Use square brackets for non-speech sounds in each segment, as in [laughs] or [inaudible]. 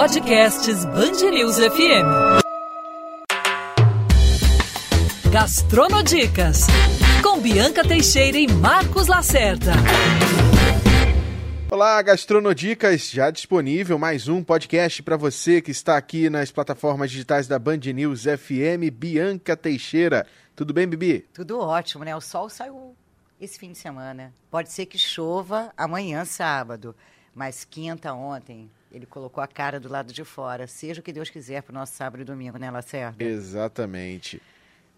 Podcasts Bangerils FM. Gastronodicas com Bianca Teixeira e Marcos Lacerda. Olá, Gastronodicas, já disponível mais um podcast para você que está aqui nas plataformas digitais da Band News FM, Bianca Teixeira. Tudo bem, Bibi? Tudo ótimo, né? O sol saiu esse fim de semana. Pode ser que chova amanhã, sábado, mas quinta ontem, ele colocou a cara do lado de fora. Seja o que Deus quiser para o nosso sábado e domingo, né, Lacerda? Exatamente.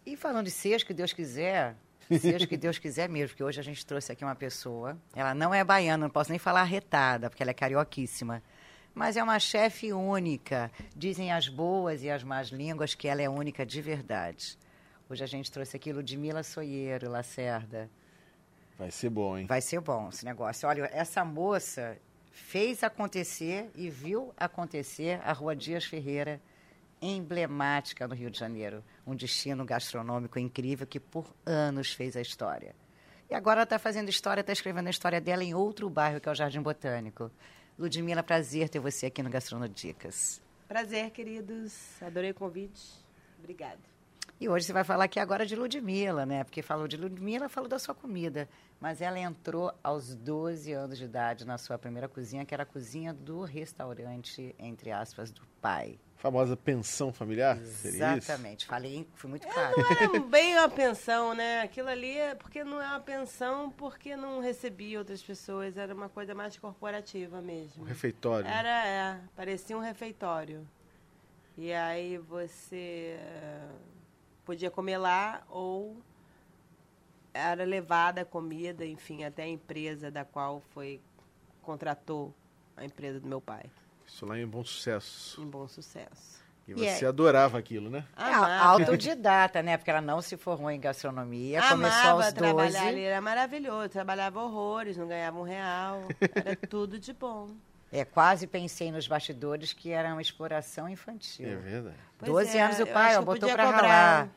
E falando de seja o que Deus quiser, seja o que Deus quiser mesmo, porque hoje a gente trouxe aqui uma pessoa. Ela não é baiana, não posso nem falar retada, porque ela é carioquíssima. Mas é uma chefe única. Dizem as boas e as más línguas que ela é única de verdade. Hoje a gente trouxe aqui Ludmila Soieiro, Lacerda. Vai ser bom, hein? Vai ser bom esse negócio. Olha, essa moça fez acontecer e viu acontecer a Rua Dias Ferreira, emblemática no Rio de Janeiro. Um destino gastronômico incrível que por anos fez a história. E agora ela está fazendo história, está escrevendo a história dela em outro bairro, que é o Jardim Botânico. Ludmila, prazer ter você aqui no Gastronodicas. Prazer, queridos. Adorei o convite. Obrigada. E hoje você vai falar aqui agora de Ludmilla, né? Porque falou de Ludmilla, falou da sua comida. Mas ela entrou aos 12 anos de idade na sua primeira cozinha, que era a cozinha do restaurante, entre aspas, do pai. Famosa pensão familiar? Exatamente. Falei, fui muito claro. Não era [laughs] bem uma pensão, né? Aquilo ali é porque não é uma pensão, porque não recebia outras pessoas. Era uma coisa mais corporativa mesmo. Um refeitório. Era, é. Parecia um refeitório. E aí você eh, podia comer lá ou era levada a comida, enfim, até a empresa da qual foi contratou a empresa do meu pai. Isso lá em bom sucesso. Um bom sucesso. E E você é- adorava aquilo, né? É Amava. autodidata, né? Porque ela não se formou em gastronomia, começou Amava aos 12. trabalhar ali, era maravilhoso. Trabalhava horrores, não ganhava um real. Era [laughs] tudo de bom. É, quase pensei nos bastidores que era uma exploração infantil. É verdade. Pois 12 é, anos o pai, ó, botou pra cobrar. ralar.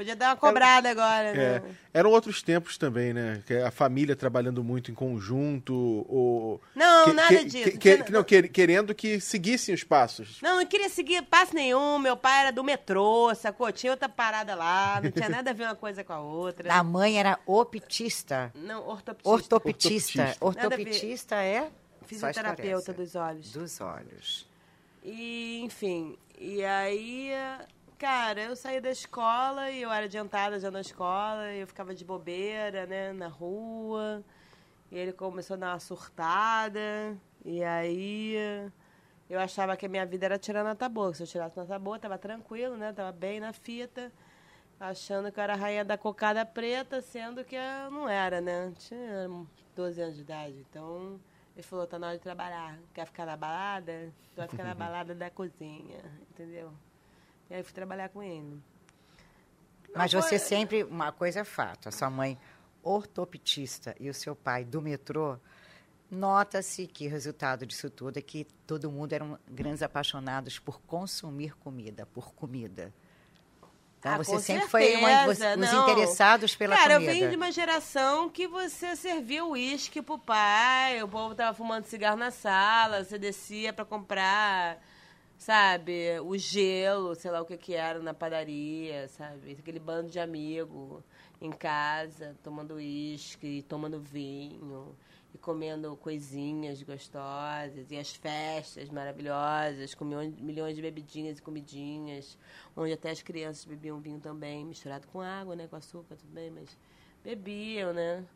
Podia dar uma cobrada agora, É, né? eram outros tempos também, né? Que a família trabalhando muito em conjunto, ou... Não, que- nada que- disso. que- não, que- querendo que seguissem os passos. Não, não queria seguir passo nenhum. Meu pai era do metrô, sacou? Tinha outra parada lá, não tinha [laughs] nada a ver uma coisa com a outra. A mãe era optista. Não, ortoptista. Ortoptista. Ortoptista. Ortoptista é? Fisioterapeuta dos olhos. Dos olhos. E, enfim, e aí, cara, eu saí da escola e eu era adiantada já na escola, e eu ficava de bobeira, né, na rua. E ele começou a dar uma surtada, e aí eu achava que a minha vida era tirar nota boa. que Se eu tirasse nota boa, tava tranquilo, né, tava bem na fita. Achando que eu era a rainha da cocada preta, sendo que eu não era, né? Tinha 12 anos de idade, então... Ele falou, tá na hora de trabalhar. Quer ficar na balada? Tu vai ficar na [laughs] balada da cozinha, entendeu? E aí fui trabalhar com ele. Mas você sempre, uma coisa é fato, a sua mãe ortoptista e o seu pai do metrô, nota-se que o resultado disso tudo é que todo mundo eram grandes apaixonados por consumir comida, por comida. Então Ah, você sempre foi uma, certeza, os interessados pela Cara, comida. eu venho de uma geração que você servia uísque pro pai, o povo tava fumando cigarro na sala, você descia pra comprar, sabe, o gelo, sei lá o que que era na padaria, sabe? Aquele bando de amigo em casa, tomando uísque, tomando vinho e comendo coisinhas gostosas e as festas maravilhosas com milhões, de bebidinhas e comidinhas, onde até as crianças bebiam vinho também, misturado com água, né, com açúcar, tudo bem, mas bebiam, né?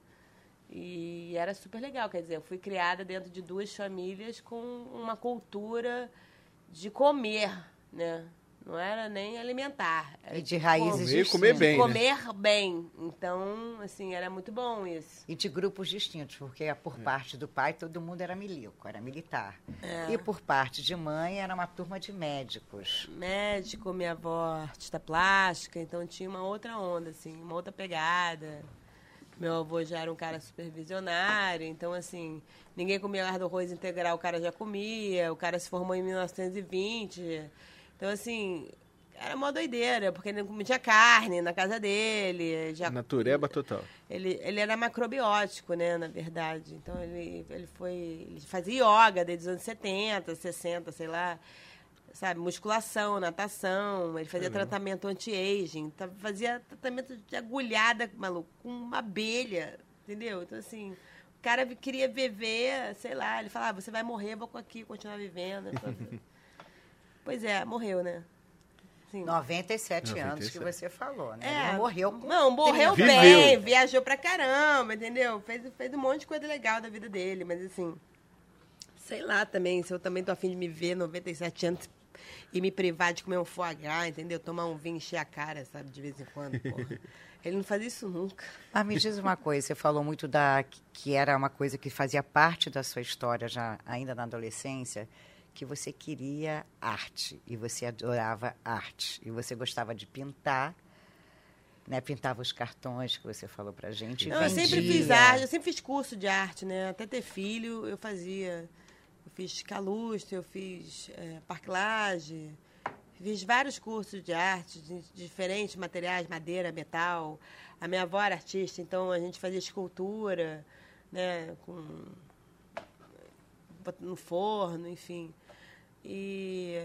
E era super legal, quer dizer, eu fui criada dentro de duas famílias com uma cultura de comer, né? Não era nem alimentar. Era E de raízes Comer e comer distintas. bem, né? comer bem. Então, assim, era muito bom isso. E de grupos distintos, porque por parte do pai todo mundo era milico, era militar. É. E por parte de mãe era uma turma de médicos. médico, minha avó artista plástica, então tinha uma outra onda, assim, uma outra pegada. Meu avô já era um cara supervisionário, então assim, ninguém comia do arroz integral, o cara já comia, o cara se formou em 1920. Então, assim, era uma doideira, porque ele não tinha carne na casa dele. Já, Natureba total. ele, ele era macrobiótico, né, na verdade. Então ele, ele foi. Ele fazia yoga desde os anos 70, 60, sei lá. Sabe, musculação, natação, ele fazia Legal. tratamento anti-aging, tá- fazia tratamento de agulhada, maluco, com uma abelha, entendeu? Então, assim, o cara queria viver, sei lá, ele falava, você vai morrer, vou aqui continuar vivendo. Falava, [laughs] pois é, morreu, né? Sim. 97, anos 97. que você falou, né? É, Ele morreu com Não, morreu 30. bem, Viveu. viajou pra caramba, entendeu? Fez, fez um monte de coisa legal da vida dele, mas assim, sei lá também, se eu também tô afim de me ver 97 anos e me privar de comer um foie gras, entendeu? Tomar um vinho e encher a cara, sabe, de vez em quando, porra. [laughs] Ele não fazia isso nunca. Ah, me diz uma coisa, você falou muito da que era uma coisa que fazia parte da sua história já ainda na adolescência, que você queria arte e você adorava arte e você gostava de pintar, né? Pintava os cartões que você falou pra gente. Não, eu sempre fiz arte, eu sempre fiz curso de arte, né? Até ter filho, eu fazia. Fiz calustro, eu fiz é, parclage, fiz vários cursos de arte, de diferentes materiais, madeira, metal. A minha avó era artista, então a gente fazia escultura, né? Com, no forno, enfim. E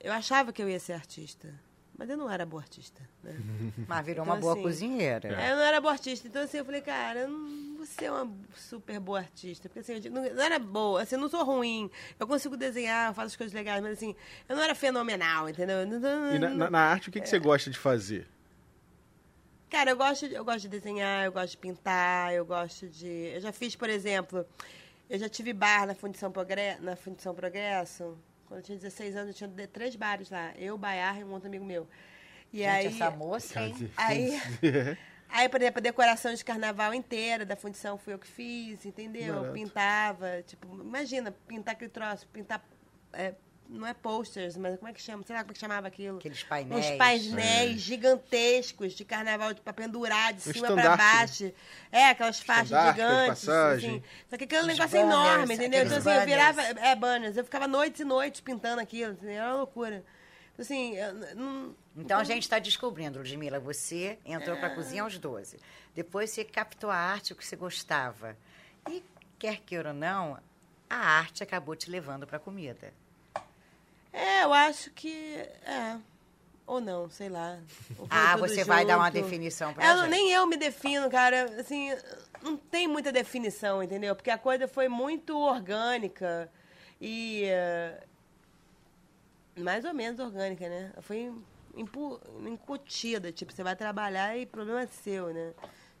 eu achava que eu ia ser artista, mas eu não era boa artista, né? [laughs] Mas virou Então, uma boa assim, cozinheira. É, eu não era boa artista. Então, assim, eu falei, cara, eu não vou ser uma super boa artista. Porque, assim, eu não, não era boa, assim, eu não sou ruim. Eu consigo desenhar, eu faço as coisas legais, mas, assim, eu não era fenomenal, entendeu? E na, na- na arte, o que, que você gosta de fazer? Cara, eu gosto, de- eu gosto de desenhar, eu gosto de pintar, eu gosto de... Eu já fiz, por exemplo, eu já tive bar na Fundição, Progre... na Fundição Progresso. Quando eu tinha 16 anos, eu tinha três bares lá. Eu, Baiar e um outro amigo meu. E Gente, aí... essa moça, hein? Aí, [laughs] aí, por exemplo, a decoração de carnaval inteira da fundição fui eu que fiz, entendeu? Barato. Pintava, tipo, imagina, pintar aquele troço, pintar, é, não é posters, mas como é que chama? Sei lá como é que chamava aquilo. Aqueles painéis. Uns painéis gigantescos de carnaval para pendurar de cima para né? baixo. É, aquelas faixas gigantes. passagem. Assim. Só que aquele negócio banners, enorme, entendeu? Então, assim, eu virava. É, banners. Eu ficava noites e noites pintando aquilo. assim, Era uma loucura. Então, assim, eu não. Então a gente está descobrindo, Ludmila, você entrou para a cozinha aos 12. Depois você captou a arte, o que você gostava. E, quer queira ou não, a arte acabou te levando para a comida. É, eu acho que. É. Ou não, sei lá. Ah, você vai dar uma junto. definição para É, a não, gente. nem eu me defino, cara. Assim, não tem muita definição, entendeu? Porque a coisa foi muito orgânica e. eh, mais ou menos orgânica, né? Foi incutida. Tipo, você vai trabalhar e problema é seu, né?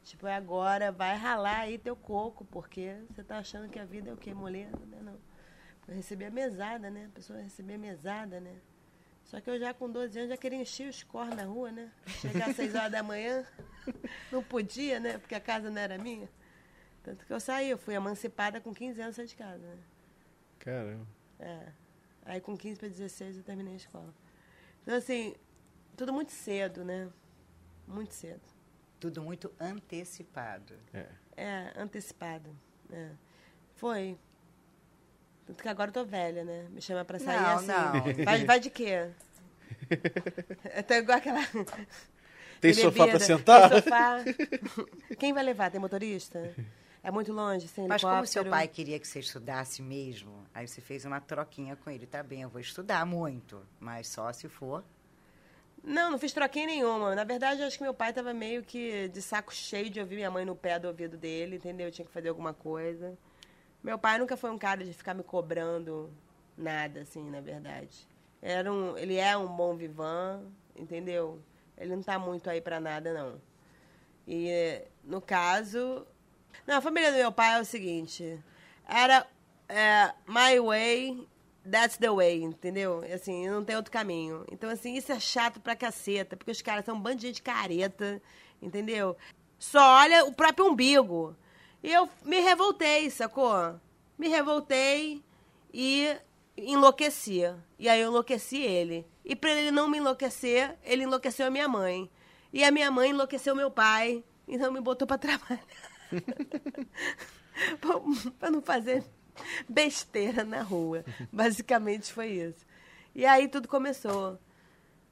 Tipo, é agora, vai ralar aí teu coco, porque você tá achando que a vida é o quê? Moleza, né? Não. Eu recebi a mesada, né? A pessoa recebia a mesada, né? Só que eu já com 12 anos já queria encher os corres na rua, né? Chegar às 6 horas da manhã, [laughs] não podia, né? Porque a casa não era minha. Tanto que eu saí, eu fui emancipada com 15 anos saí de casa, né? Caramba. É. Aí com 15 para 16 eu terminei a escola. Então, assim, tudo muito cedo, né? Muito cedo. Tudo muito antecipado. É. É, antecipado. É. Foi. Tanto que agora eu tô velha, né? Me chama pra sair Não, assim. não. Vai, vai de quê? [laughs] Eu tô igual aquela. Tem de sofá pra bebida. sentar? Tem sofá. Quem vai levar? Tem motorista? É muito longe, sem Mas como seu pai queria que você estudasse mesmo, aí você fez uma troquinha com ele. Tá bem, eu vou estudar muito, mas só se for. Não, não fiz troquinha nenhuma. Na verdade, acho que meu pai tava meio que de saco cheio de ouvir minha mãe no pé do ouvido dele, entendeu? Eu tinha que fazer alguma coisa. Meu pai nunca foi um cara de ficar me cobrando nada, assim, na verdade. Era um, ele é um bom vivan, entendeu? Ele não tá muito aí pra nada, não. E, no caso... Não, a família do meu pai é o seguinte. Era é, my way, that's the way, entendeu? Assim, não tem outro caminho. Então, assim, isso é chato pra caceta, porque os caras são um bando de gente careta, entendeu? Só olha o próprio umbigo. E eu me revoltei, sacou? Me revoltei e enlouquecia. E aí eu enlouqueci ele. E pra ele não me enlouquecer, ele enlouqueceu a minha mãe. E a minha mãe enlouqueceu meu pai. Então me botou pra [laughs] trabalhar. [laughs] Pra não fazer [laughs] besteira na rua. Basicamente foi isso. E aí tudo começou.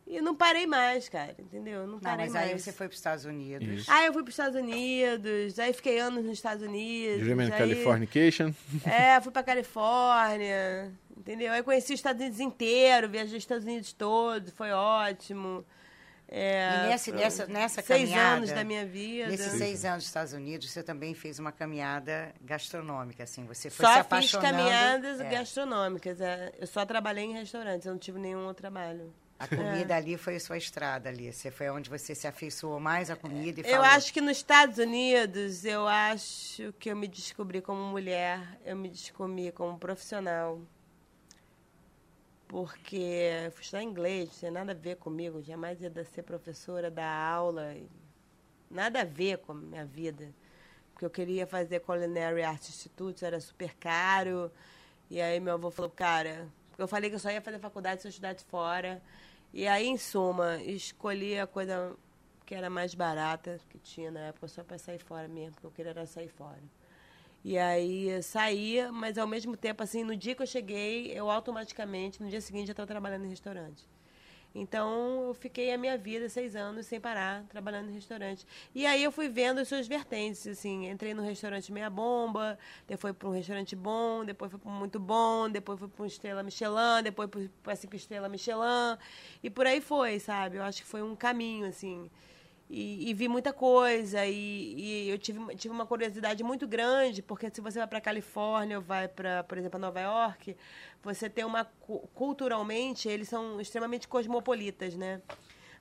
E não parei mais, cara, entendeu? Não Não, parei mas mais. aí você foi para os Estados Unidos. Isso. Aí eu fui para os Estados Unidos, aí fiquei anos nos Estados Unidos. Dreaming aí- Californication. É, fui pra Califórnia, Entendeu? Aí conheci os Estados Unidos inteiro, viajei os Estados Unidos todos, foi ótimo. É, E nesse- nessa- nessa seis caminhada, anos da minha vida. Nesses seis anos nos Estados Unidos, você também fez uma caminhada gastronômica, assim. Você foi Só se fiz apaixonando. caminhadas É, gastronômicas. é. Eu só trabalhei em restaurantes, eu não tive nenhum outro trabalho. A comida ali foi a sua estrada ali. Você foi onde você se afeiçoou mais à comida e Eu falou. acho que nos Estados Unidos, eu acho que eu me descobri como mulher, eu me descobri como profissional. Porque fui estudar inglês, não tinha nada a ver comigo, jamais ia ser professora, dar aula, nada a ver com a minha vida. Porque eu queria fazer Culinary Arts Institute, era super caro. E aí meu avô falou, cara, eu falei que eu só ia fazer faculdade se eu estudasse fora. E aí, em suma, escolhi a coisa que era mais barata que tinha na época, só para sair fora mesmo, porque eu queria era sair fora. E aí saí, mas ao mesmo tempo, assim, no dia que eu cheguei, eu automaticamente, no dia seguinte, já estava trabalhando em restaurante. Então, eu fiquei a minha vida seis anos sem parar, trabalhando em restaurante. E aí eu fui vendo as suas vertentes, assim, entrei no restaurante meia bomba, depois para um restaurante bom, depois fui para um muito bom, depois fui para um estrela Michelin, depois para cinco estrela Michelin, e por aí foi, sabe? Eu acho que foi um caminho, assim. E, e vi muita coisa e, e eu tive, tive uma curiosidade muito grande porque se você vai para Califórnia ou vai para por exemplo Nova York você tem uma cu- culturalmente eles são extremamente cosmopolitas né?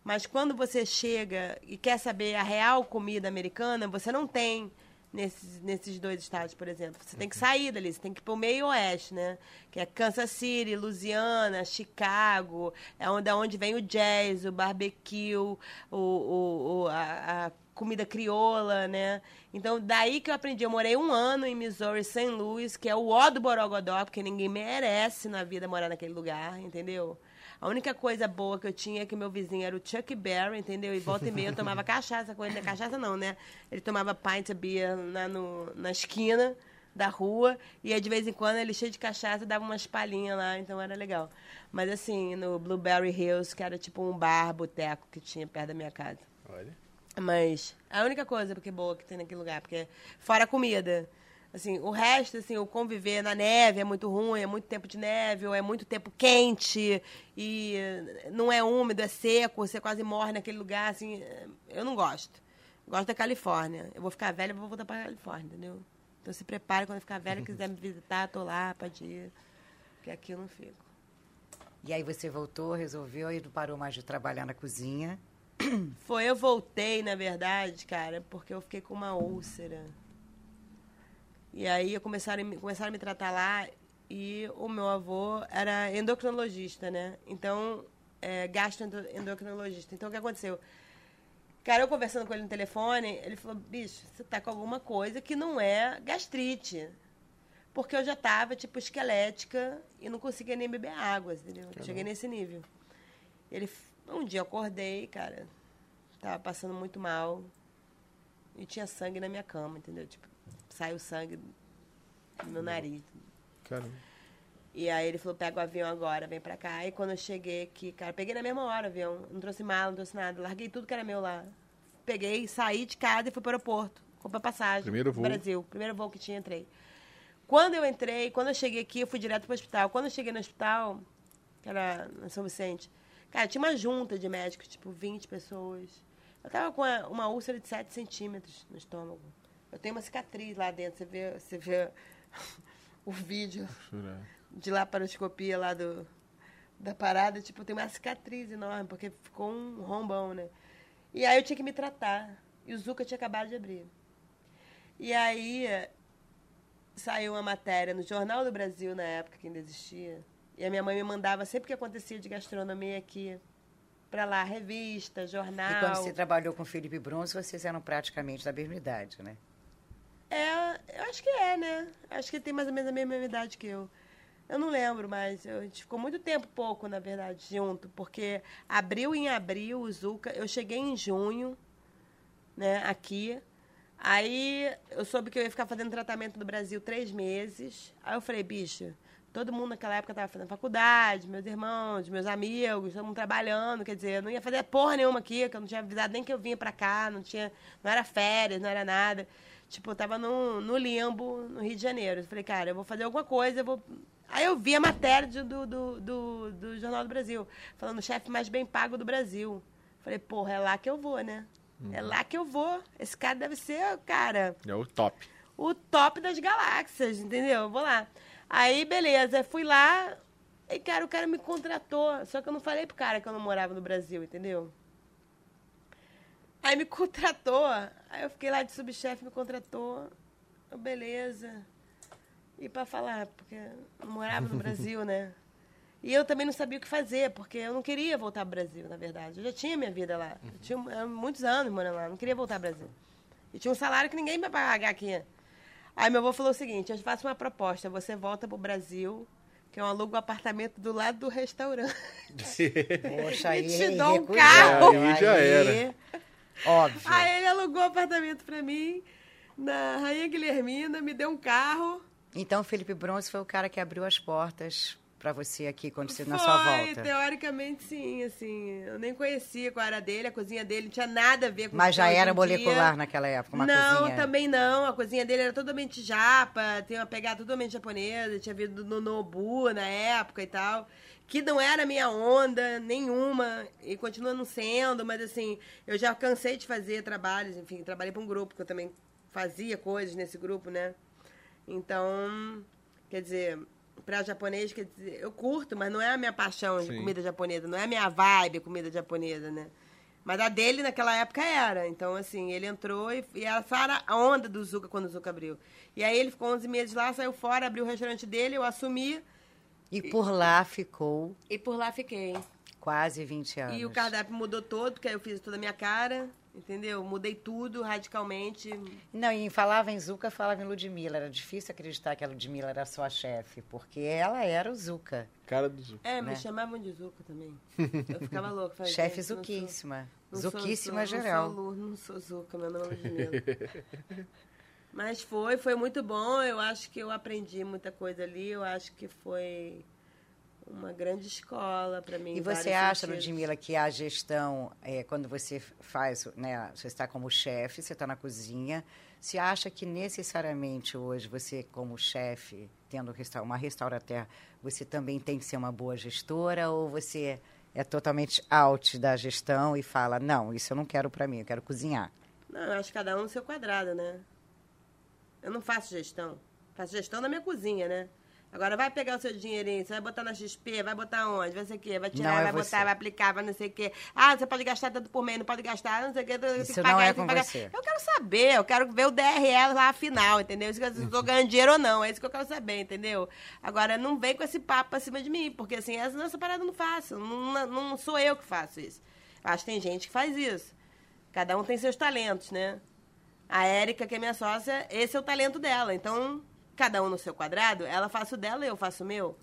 Mas quando você chega e quer saber a real comida americana você não tem nesses, nesses dois estados, por exemplo. Você tem que sair dali, você tem que ir para o meio oeste, né? Que é Kansas City, Louisiana, Chicago, é onde, é onde vem o jazz, o barbecue, o, o, o- a, a comida crioula, né? Então, daí que eu aprendi. Eu morei um ano em Missouri, St. Louis, que é o ó do Borogodó, porque ninguém merece na vida morar naquele lugar, entendeu? A única coisa boa que eu tinha é que meu vizinho era o Chuck Berry, entendeu? E volta e meia eu tomava [laughs] cachaça com ele. Cachaça não, né? Ele tomava pint of beer na, no, na esquina da rua. E aí, de vez em quando, ele cheio de cachaça, dava umas palhinhas lá, então era legal. Mas assim, no Blueberry Hills, que era tipo um bar, boteco que tinha perto da minha casa. Olha. Mas a única coisa porque boa que tem naquele lugar, porque fora a comida. Assim, o resto, assim, o conviver na neve é muito ruim, é muito tempo de neve, ou é muito tempo quente, e não é úmido, é seco, você quase morre naquele lugar, assim, eu não gosto. Gosto da Califórnia. Eu vou ficar velha, vou voltar pra Califórnia, entendeu? Então se prepare quando eu ficar velha, quiser me visitar, tô lá, pode ir. Porque aqui eu não fico. E aí você voltou, resolveu e não parou mais de trabalhar na cozinha. Foi, eu voltei, na verdade, cara, porque eu fiquei com uma úlcera. E aí começaram, a me- começaram a me tratar lá e o meu avô era endocrinologista, né? Então, é, gastroendocrinologista. Então, o que aconteceu? Cara, eu conversando com ele no telefone, ele falou, bicho, você tá com alguma coisa que não é gastrite. Porque eu já tava, tipo, esquelética e não conseguia nem beber água, entendeu? Cheguei nesse nível. Ele, um dia eu acordei, cara, tava passando muito mal e tinha sangue na minha cama, entendeu? Tipo, saiu sangue do meu nariz. Caramba. E aí ele falou, pega o avião agora, vem pra cá. E quando eu cheguei aqui, cara, peguei na mesma hora o avião. Não trouxe mala, não trouxe nada. Larguei tudo que era meu lá. Peguei, saí de casa e fui pro aeroporto. Comprei passagem. Primeiro voo. Brasil. Primeiro voo que tinha, entrei. Quando eu entrei, quando eu cheguei aqui, eu fui direto pro hospital. Quando eu cheguei no hospital, que era na São Vicente, cara, tinha uma junta de médicos, tipo, 20 pessoas. Eu tava com uma, uma úlcera de 7 centímetros no estômago. Eu tenho uma cicatriz lá dentro, você vê, você vê [laughs] o vídeo de laparoscopia lá do, da parada, tipo, tem uma cicatriz enorme, porque ficou um rombão, né? E aí eu tinha que me tratar. E o Zuca tinha acabado de abrir. E aí saiu uma matéria no Jornal do Brasil, na época que ainda existia. E a minha mãe me mandava, sempre que acontecia de gastronomia aqui, pra lá, revista, jornal. E quando você trabalhou com o Felipe Bronze, vocês eram praticamente da mesma idade, né? É, eu acho que é, né? Acho que ele tem mais ou menos a mesma idade que eu. Eu não lembro, mas a gente ficou muito tempo pouco, na verdade, junto, porque abril em abril, o Zuca, eu cheguei em junho, né, aqui. Aí eu soube que eu ia ficar fazendo tratamento no Brasil três meses. Aí eu falei, bicho, todo mundo naquela época estava fazendo faculdade, meus irmãos, meus amigos, todo mundo trabalhando, quer dizer, eu não ia fazer porra nenhuma aqui, que eu não tinha avisado nem que eu vinha pra cá, não tinha, não era férias, não era nada. Tipo, eu tava no, no limbo, no Rio de Janeiro. Eu falei, cara, eu vou fazer alguma coisa, eu vou. Aí eu vi a matéria de- do, do, do, do Jornal do Brasil, falando o chefe mais bem pago do Brasil. Falei, porra, é lá que eu vou, né? É lá que eu vou. Esse cara deve ser, cara, É o top. o top das galáxias, entendeu? Eu Vou lá. Aí, beleza, fui lá e, cara, o cara me contratou. Só que eu não falei pro cara que eu não morava no Brasil, entendeu? Aí me contratou. Aí eu fiquei lá de subchefe, me contratou. Eu, beleza. E pra falar, porque eu morava no Brasil, né? [laughs] E eu também não sabia o que fazer, porque eu não queria voltar pro Brasil, na verdade. Eu já tinha minha vida lá. Eu tinha há muitos anos morando lá, não queria voltar pro Brasil. E tinha um salário que ninguém vai pagar aqui. Aí meu avô falou o seguinte, eu te faço uma proposta, você volta pro Brasil, que eu alugo um apartamento do lado do restaurante. [laughs] Poxa, E aí te dou um carro. Aí já era. Óbvio. Aí ele alugou um apartamento pra mim, na Rainha Guilhermina, me deu um carro. Então, Felipe Bronze foi o cara que abriu as portas para você aqui quando você na sua volta. teoricamente sim, assim. Eu nem conhecia qual era a dele, a cozinha dele não tinha nada a ver com o Mas já era molecular dia. naquela época, uma não, cozinha. também não. A cozinha dele era totalmente japa, tem uma pegada totalmente japonesa, tinha vindo no Nobu na época e tal. Que não era minha onda nenhuma, e continua não sendo, mas assim, eu já cansei de fazer trabalhos, enfim, trabalhei para um grupo, que eu também fazia coisas nesse grupo, né? Então, quer dizer, pra japonês, quer dizer, eu curto, mas não é a minha paixão de Sim. comida japonesa, não é a minha vibe comida japonesa, né? Mas a dele naquela época era. Então, assim, ele entrou e, e essa era a onda do Zuca quando o Zuca abriu. E aí ele ficou 11 meses lá, saiu fora, abriu o restaurante dele, eu assumi E por lá ficou e por lá fiquei. quase 20 anos. E o cardápio mudou todo, porque aí eu fiz toda a minha cara, entendeu? Mudei tudo radicalmente. Não, e falava em Zuca, falava em Ludmilla. Era difícil acreditar que a Ludmilla era sua chefe, porque ela era o Zuca. Cara do Zuco. É, me Né? chamavam de Zuca também. [laughs] Eu ficava louca. falei, chefe Zuquíssima. Não Zuquíssima sou- geral. Não sou, não sou Zuca, meu nome é Ludmilla. [laughs] Mas foi, foi muito bom. Eu acho que eu aprendi muita coisa ali. Eu acho que foi uma grande escola para mim. E você acha, sentidos. Ludmilla, que a gestão, é, quando você faz, né, você está como chefe, você está na cozinha, você acha que necessariamente hoje você, como chefe, tendo uma restaurateur, você também tem que ser uma boa gestora ou você é totalmente out da gestão e fala, não, isso eu não quero para mim, eu quero cozinhar. Não, eu acho que cada um no seu quadrado, né? Eu não faço gestão. Faço gestão da minha cozinha, né? Agora vai pegar o seu dinheirinho, você vai botar na XP, vai botar onde? Vai ser o quê? Vai tirar, Não é vai você. botar, vai aplicar, vai não sei o quê. Ah, você pode gastar tanto por mês, não pode gastar, não sei o quê. tem que pagar, não é tem que pagar. você. Eu quero saber, eu quero ver o DRL lá afinal, entendeu? Se eu estou ganhando dinheiro ou não, é isso que eu quero saber, entendeu? Agora, não vem com esse papo pra cima de mim, porque assim, essa, essa parada eu não faço, não, não sou eu que faço isso. Acho que tem gente que faz isso. Cada um tem seus talentos, né? A Érica, que é minha sócia, esse é o talento dela. Então, cada um no seu quadrado, ela faz o dela e eu faço o meu.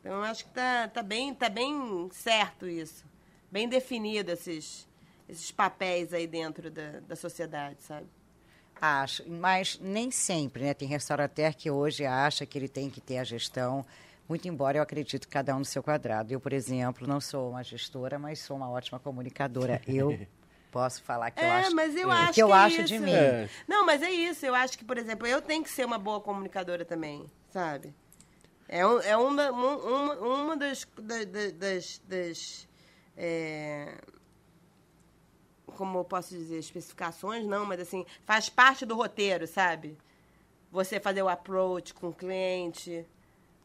Então, eu acho que tá, tá, bem, tá bem certo isso. Bem definido esses, esses papéis aí dentro da, da sociedade, sabe? Acho, mas nem sempre, né? Tem restaurateur que hoje acha que ele tem que ter a gestão, muito embora eu acredito que cada um no seu quadrado. Eu, por exemplo, não sou uma gestora, mas sou uma ótima comunicadora. Eu [laughs] posso falar que eu é, acho mas eu que acho eu que acho é de isso. mim. É. Não, mas é isso. Eu acho que, por exemplo, eu tenho que ser uma boa comunicadora também, sabe? É, um, é uma, um- uma, uma das, da- da- das, das é, como eu posso dizer, especificações, não, mas assim, faz parte do roteiro, sabe? Você fazer o approach com o cliente,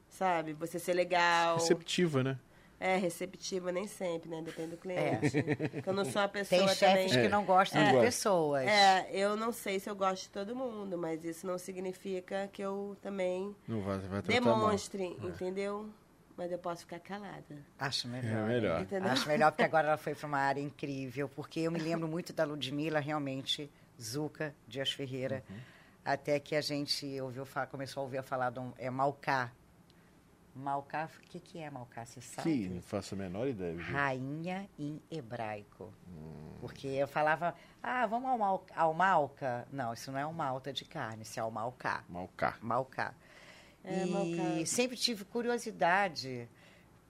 sabe? Você ser legal. Receptiva, né? É, receptiva nem sempre, né? Depende do cliente. Porque eu não sou uma pessoa Tem chefes também... que não gostam Não de pessoas. É, eu não sei se eu gosto de todo mundo, mas isso não significa que eu também Não vai, vai tratar mal. demonstre, entendeu? Mas eu posso ficar calada. Acho melhor. É melhor. Entendeu? Acho melhor porque agora ela foi para uma área incrível, porque eu me lembro muito da Ludmilla, realmente, Zuca, Dias Ferreira, Uhum. até que a gente ouviu falar, começou a ouvir falar de um, é Malcá. Malcá, o que, que é Malcá? Você sabe? Que não faço a menor ideia. viu? Rainha em hebraico. Hum. Porque eu falava, ah, vamos ao, mal, ao malca? Não, isso não é uma malta de carne, isso é o malcá. Malcar. Malcá. É, e malcá. sempre tive curiosidade,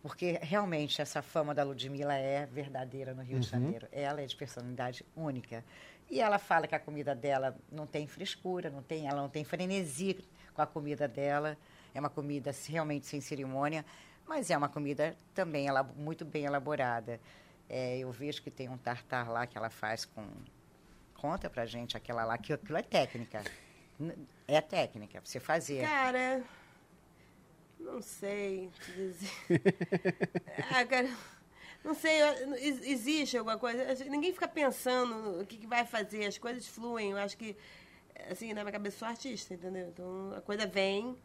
porque realmente essa fama da Ludmilla é verdadeira no Rio de Janeiro. Ela é de personalidade única. E ela fala que a comida dela não tem frescura, não tem, ela não tem frenesi com a comida dela. É uma comida realmente sem cerimônia, mas é uma comida também ela, muito bem elaborada. É, eu vejo que tem um tartar lá que ela faz com. Conta pra gente aquela lá, que aquilo é técnica. É técnica, pra você fazer. Cara, não sei dizer. [laughs] ah, cara, não sei, existe alguma coisa. Ninguém fica pensando o que, que vai fazer, as coisas fluem. Eu acho que, assim, na minha cabeça, eu sou artista, entendeu? Então a coisa vem.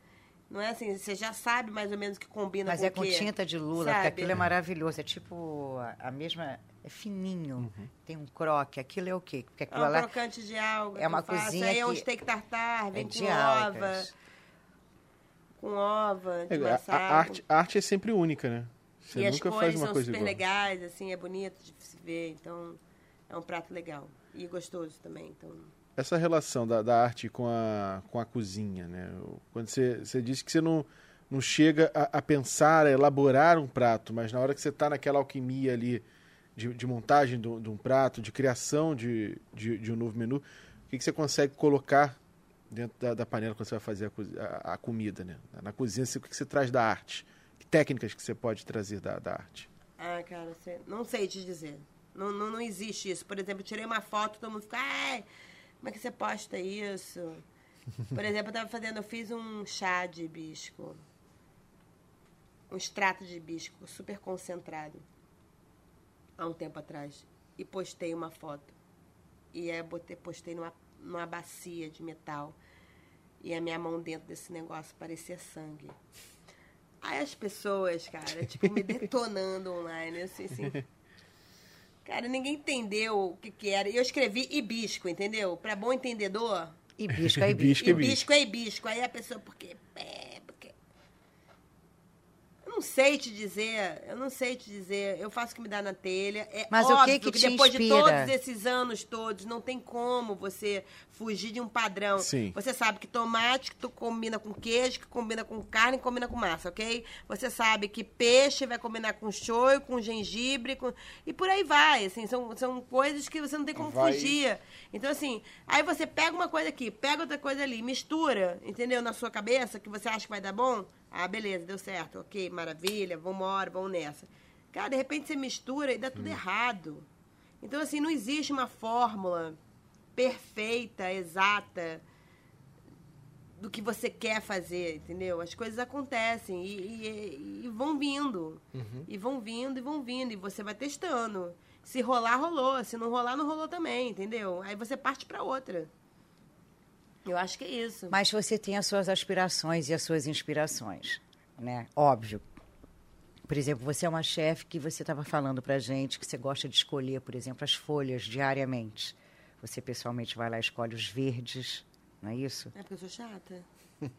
Não é assim, você já sabe mais ou menos que combina Mas com é o com tinta de lula, sabe? porque aquilo é maravilhoso. É tipo a, mesma. É fininho. Tem um croque. Aquilo é o quê? Porque É aquilo um lá crocante de alga. é uma cozinha Aí é um que steak tartar, vem é com de ova. Com ova, de É, a, a arte, a arte é sempre única, né? Você e nunca faz uma são coisa super igual. legais, assim, é bonito de se ver. Então, é um prato legal. E gostoso também. Então, Essa relação da, da arte com a, com a cozinha, né? Quando você, você disse que você não, não chega a, a pensar, a elaborar um prato, mas na hora que você está naquela alquimia ali de, de montagem do- de um prato, de criação de, de, de um novo menu, o que, que você consegue colocar dentro da, da panela quando você vai fazer a, a- a comida, né? Na cozinha, você- o que, que você traz da arte? Que técnicas que você pode trazer da, da arte? ah, cara, não sei te dizer. Não, não, não existe isso. Por exemplo, tirei uma foto, todo mundo fica, ai, como é que você posta isso? Por exemplo, eu tava fazendo, eu fiz um chá de hibisco. Um extrato de hibisco super concentrado. Há um tempo atrás. E postei uma foto. E aí eu botei, postei numa, numa bacia de metal. E a minha mão dentro desse negócio parecia sangue. Aí as pessoas, cara, tipo, me [laughs] detonando online, assim, assim. Cara, ninguém entendeu o que, que era. E eu escrevi hibisco, entendeu? Pra bom entendedor, hibisco, é Hibisco [laughs] hibisco. é hibisco. hibisco é hibisco. Aí a pessoa, porque. É, não sei te dizer, eu não sei te dizer. Eu faço o que me dá na telha. É Mas o que óbvio que te depois de inspira? todos esses anos todos, não tem como você fugir de um padrão. Sim. Você sabe que tomate que tu combina com queijo, que combina com carne, que combina com massa, ok? Você sabe que peixe vai combinar com shoyu, com gengibre, com... e por aí vai. Assim, são, são coisas que você não tem como Vai. fugir. Então, assim, aí você pega uma coisa aqui, pega outra coisa ali, mistura, entendeu? Na sua cabeça, que você acha que vai dar bom. Ah, beleza, deu certo, ok, maravilha, vamos embora, vamos nessa. Cara, de repente você mistura e dá tudo errado. Então, assim, não existe uma fórmula perfeita, exata do que você quer fazer, entendeu? As coisas acontecem e, e- e vão vindo. E vão vindo e vão vindo. E você vai testando. Se rolar, rolou. Se não rolar, não rolou também, entendeu? Aí você parte pra outra. Eu acho que é isso. Mas você tem as suas aspirações e as suas inspirações, né? Óbvio. Por exemplo, você é uma chefe que você estava falando pra gente que você gosta de escolher, por exemplo, as folhas diariamente. Você pessoalmente vai lá e escolhe os verdes, não é isso? É porque eu sou chata. [laughs]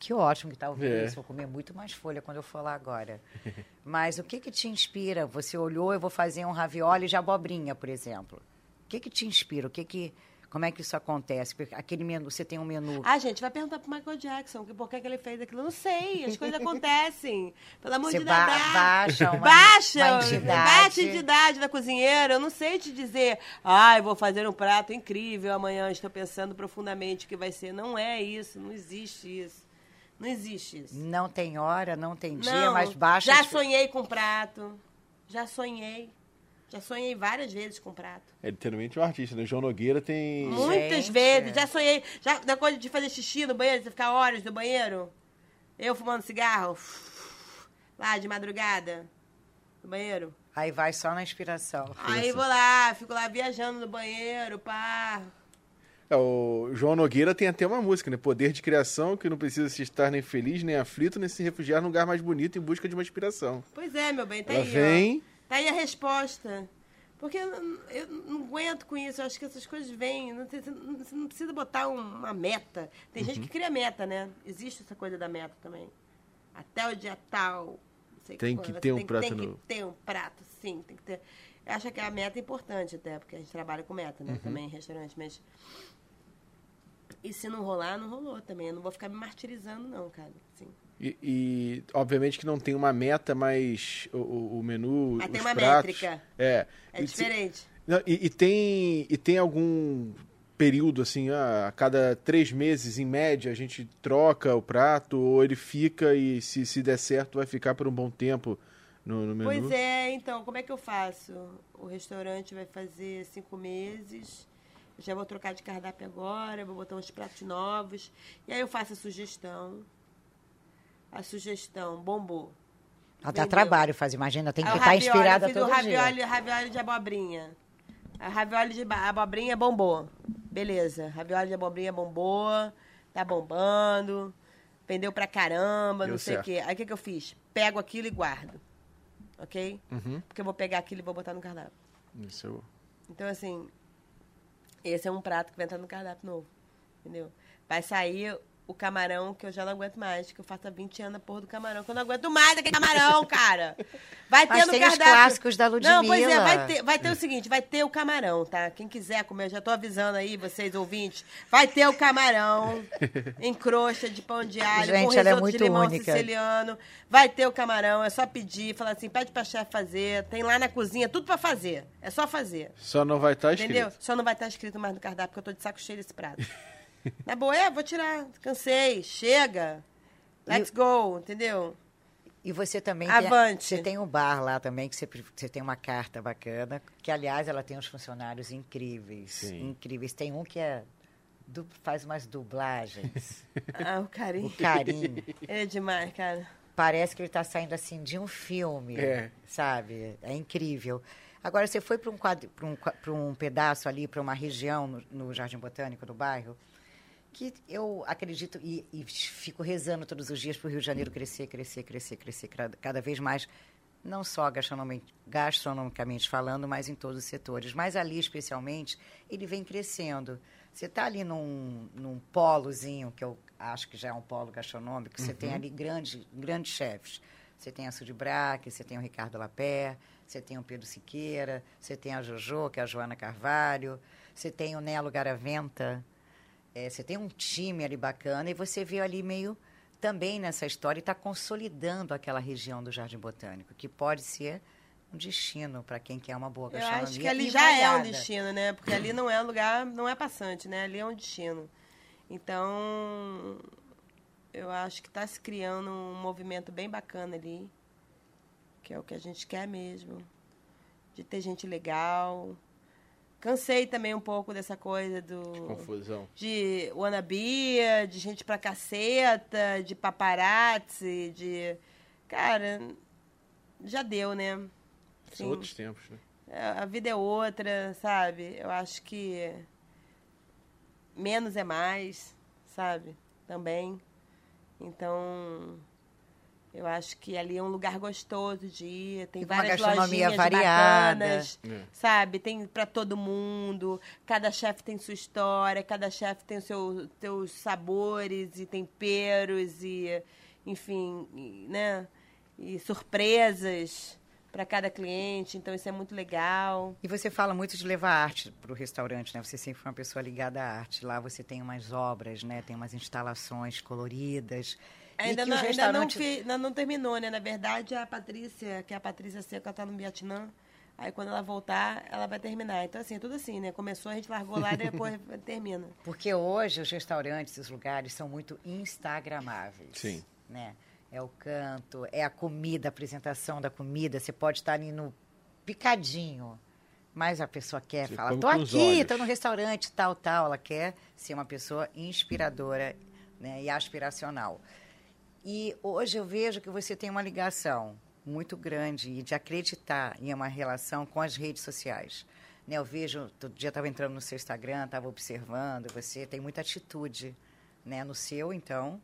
Que ótimo que tá ouvindo É. isso. Vou comer muito mais folha quando eu for lá agora. [laughs] Mas o que que te inspira? Você olhou, eu vou fazer um ravioli de abobrinha, por exemplo. O que que te inspira? O que que como é que isso acontece? Porque aquele menu, você tem um menu Ah, gente, vai perguntar pro Michael Jackson que por que, ele fez aquilo. Eu não sei, as coisas [laughs] acontecem. Pelo amor Você de ba- Deus. baixa uma- baixa, uma entidade. baixa entidade da cozinheira. Eu não sei te dizer, ai, vou fazer um prato incrível amanhã, estou pensando profundamente o que vai ser. Não é isso, não existe isso. Não existe isso. Não tem hora, não tem dia, Não, mas baixa. já sonhei com prato. Já sonhei. Já sonhei várias vezes com prato. É literalmente um artista, né? João Nogueira tem. Muitas Gente. vezes. Já sonhei. Já, da coisa de fazer xixi no banheiro, você ficar horas no banheiro. Eu fumando cigarro. Lá de madrugada. No banheiro. Aí vai só na inspiração. Aí vou lá, fico lá viajando no banheiro, pá. É, o João Nogueira tem até uma música, né? Poder de criação, que não precisa se estar nem feliz, nem aflito, nem se refugiar num lugar mais bonito em busca de uma inspiração. Pois é, meu bem, tá Ela aí, vem. ó. Tá aí a resposta. Porque eu, não- eu não aguento com isso. Eu acho que essas coisas vêm. Não Você não, precisa botar um- uma meta. Tem gente Uhum. que cria meta, né? Existe essa coisa da meta também. Até o dia tal. não sei Tem que você ter um tem, prato Tem novo. que ter um prato, sim. Tem que ter. Eu acho que a meta é importante até, porque a gente trabalha com meta, Uhum. né? Também em restaurante, mas. E se não rolar, não rolou também. Eu não vou ficar me martirizando, não, cara. Assim. E, e, obviamente que não tem uma meta, mas o, o- menu. Mas tem uma pratos, métrica. É. É E diferente. Não, e, e tem, e tem algum período, assim, ah, a cada três meses, em média, a gente troca o prato, ou ele fica e se, se der certo vai ficar por um bom tempo no, no menu? Pois é, então, como é que eu faço? O restaurante vai fazer cinco meses. Já vou trocar de cardápio agora, vou botar uns pratos novos. E aí eu faço a sugestão. A sugestão bombou. Ah, dá trabalho fazer, imagina, tem que Aí o estar ravioli, inspirada eu fiz todo o ravioli, dia. ravioli de abobrinha. A ravioli de abobrinha bombou. Beleza. Ravioli de abobrinha bombou. Tá bombando. Vendeu pra caramba, Deu não sei o quê. Aí o que, que eu fiz? Pego aquilo e guardo. Ok? Uhum. Porque eu vou pegar aquilo e vou botar no cardápio. Isso eu- Então, assim, esse é um prato que vai entrar no cardápio novo. Entendeu? Vai sair o camarão que eu já não aguento mais, que eu faço há 20 anos a porra do camarão, que eu não aguento mais aquele camarão, cara. Vai ter Mas no tem os cardápio. clássicos da Não, pois é, Ludmilla. vai ter, vai ter o seguinte, vai ter o camarão, tá? Quem quiser comer, eu já tô avisando aí, vocês ouvintes, vai ter o camarão [laughs] em crosta de pão de alho, Gente, com ela é risoto muito de limão única. siciliano. Vai ter o camarão, é só pedir, falar assim, pede pra chefe fazer, tem lá na cozinha, tudo pra fazer. É só fazer. Só não vai estar escrito. Entendeu? Só não vai estar escrito mais no cardápio, porque eu tô de saco cheio desse prato. [laughs] Na boa, é, vou tirar. Cansei, chega. Let's go, entendeu? E você também Avante. tem, você tem um bar lá também, que você, você tem uma carta bacana, que aliás ela tem uns funcionários incríveis. Sim. Incríveis. Tem um que é du- faz umas dublagens. [laughs] Ah, o carinho. o carinho. Ele é demais, cara. Parece que ele está saindo assim de um filme, É. sabe? É incrível. Agora, você foi para um, quadro- um, um pedaço ali, para uma região no, no Jardim Botânico, no bairro, que eu acredito e, e fico rezando todos os dias para o Rio de Janeiro crescer, crescer, crescer, crescer cada, vez mais, não só gastronomi- gastronomicamente falando, mas em todos os setores. Mas ali, especialmente, ele vem crescendo. Você está ali num, num polozinho, que eu acho que já é um polo gastronômico, você tem ali grandes, grandes chefes. Você tem a Sudi Braque, você tem o Ricardo Lapé, você tem o Pedro Siqueira, você tem a Jojo, que é a Joana Carvalho, você tem o Nelo Garaventa, é, você tem um time ali bacana e você vê ali meio também nessa história e está consolidando aquela região do Jardim Botânico, que pode ser um destino para quem quer uma boa Eu gastronomia. acho que ali já é um destino, né? Porque ali não é um lugar, não é passante, né? Ali é um destino. Então, eu acho que está se criando um movimento bem bacana ali, que é o que a gente quer mesmo, de ter gente legal. Cansei também um pouco dessa coisa do Confusão. de wannabe, de gente pra caceta, de paparazzi, de. Cara, já deu, né? São Sim. outros tempos, né? É, A vida é outra, sabe? Eu acho que menos é mais, sabe? Também. Então, eu acho que ali é um lugar gostoso de ir. Tem E com uma várias gastronomia lojinhas variada. bacanas, É. sabe? Tem pra todo mundo. Cada chefe tem sua história, cada chefe tem os seu, seus sabores e temperos e, enfim, e, né? E surpresas para cada cliente. Então isso é muito legal. E você fala muito de levar arte para o restaurante, né? Você sempre foi uma pessoa ligada à arte. Lá você tem umas obras, né? Tem umas instalações coloridas. Ainda não, ainda não, fi- ainda não terminou, né? Na verdade, a Patrícia, que é a Patrícia Seca, ela tá no Vietnã. Aí quando ela voltar, ela vai terminar. Então, assim, tudo assim, né? Começou, a gente largou lá e depois [laughs] termina. Porque hoje os restaurantes, os lugares são muito instagramáveis. Sim. Né? É o canto, é a comida, a apresentação da comida. Você pode estar ali no picadinho, mas a pessoa quer Você falar, tô aqui, olhos." tô no restaurante, tal, tal. Ela quer ser uma pessoa inspiradora né, e aspiracional. E hoje eu vejo que você tem uma ligação muito grande e de acreditar em uma relação com as redes sociais. Né, eu vejo, todo dia estava entrando no seu Instagram, estava observando, você tem muita atitude né, no seu, então,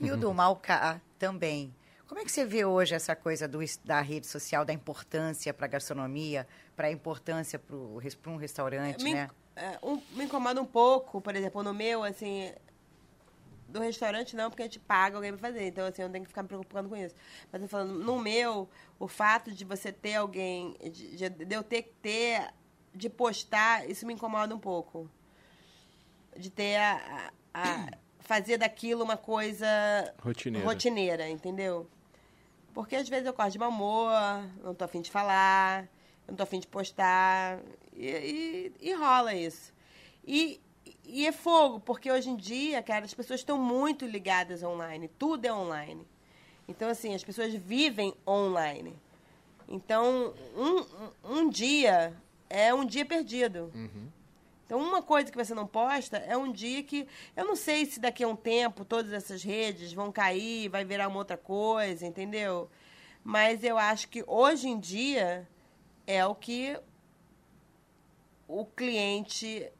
e o do [laughs] Malca também. Como é que você vê hoje essa coisa do, da rede social, da importância para a gastronomia, para a importância para um restaurante, me, né? é, um- me incomoda um pouco, por exemplo, no meu, assim, do restaurante não, porque a gente paga alguém pra fazer. Então, assim, eu não tenho que ficar me preocupando com isso. Mas eu falando, no meu, o fato de você ter alguém, de, de- de eu ter que ter, de postar, isso me incomoda um pouco. De ter a, a- a- [clears throat] fazer daquilo uma coisa Rotineira. rotineira, entendeu? Porque às vezes eu corto de mau humor, não tô afim de falar, não tô afim de postar. E, e, e rola isso. E, e é fogo, porque hoje em dia, cara, as pessoas estão muito ligadas online. Tudo é online. Então, assim, as pessoas vivem online. Então, um, um, dia é um dia perdido. Então, uma coisa que você não posta é um dia que. Eu não sei se daqui a um tempo todas essas redes vão cair, vai virar uma outra coisa, entendeu? Mas eu acho que hoje em dia é o que o cliente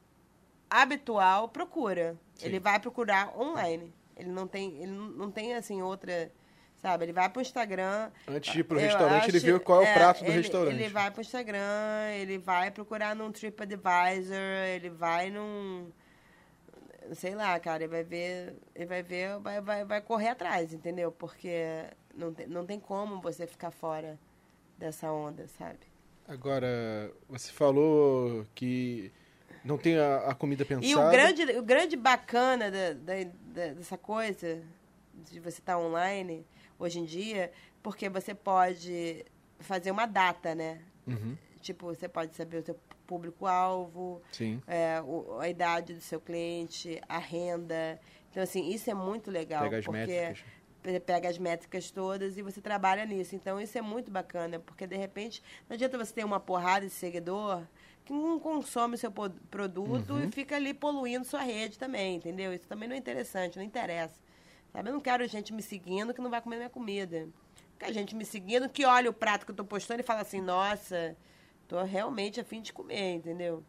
habitual procura. Sim. Ele vai procurar online. Ele não tem, ele não tem assim outra, sabe? Ele vai pro Instagram. Antes de ir pro restaurante, ele acho- vê qual é o prato do ele- restaurante. Ele vai pro Instagram, ele vai procurar num TripAdvisor, ele vai num sei lá, cara, ele vai ver, ele vai ver, vai, vai, vai correr atrás, entendeu? Porque não tem, não tem como você ficar fora dessa onda, sabe? Agora, você falou que não tem a, a comida pensada. E o grande, o grande bacana da, da- da- dessa coisa, de você estar online, hoje em dia, porque você pode fazer uma data, né? Uhum, Tipo, você pode saber o seu público-alvo, é, o- a idade do seu cliente, a renda. Então, assim, isso é muito legal. Pega as porque métricas. Você pega as métricas todas e você trabalha nisso. Então, isso é muito bacana, porque, de repente, não adianta você ter uma porrada de seguidor que não consome o seu produto Uhum. e fica ali poluindo sua rede também, entendeu? Isso também não é interessante, não interessa. Sabe? Eu não quero gente me seguindo que não vai comer minha comida. Quero gente me seguindo que olha o prato que eu tô postando e fala assim, nossa, tô realmente afim de comer, entendeu?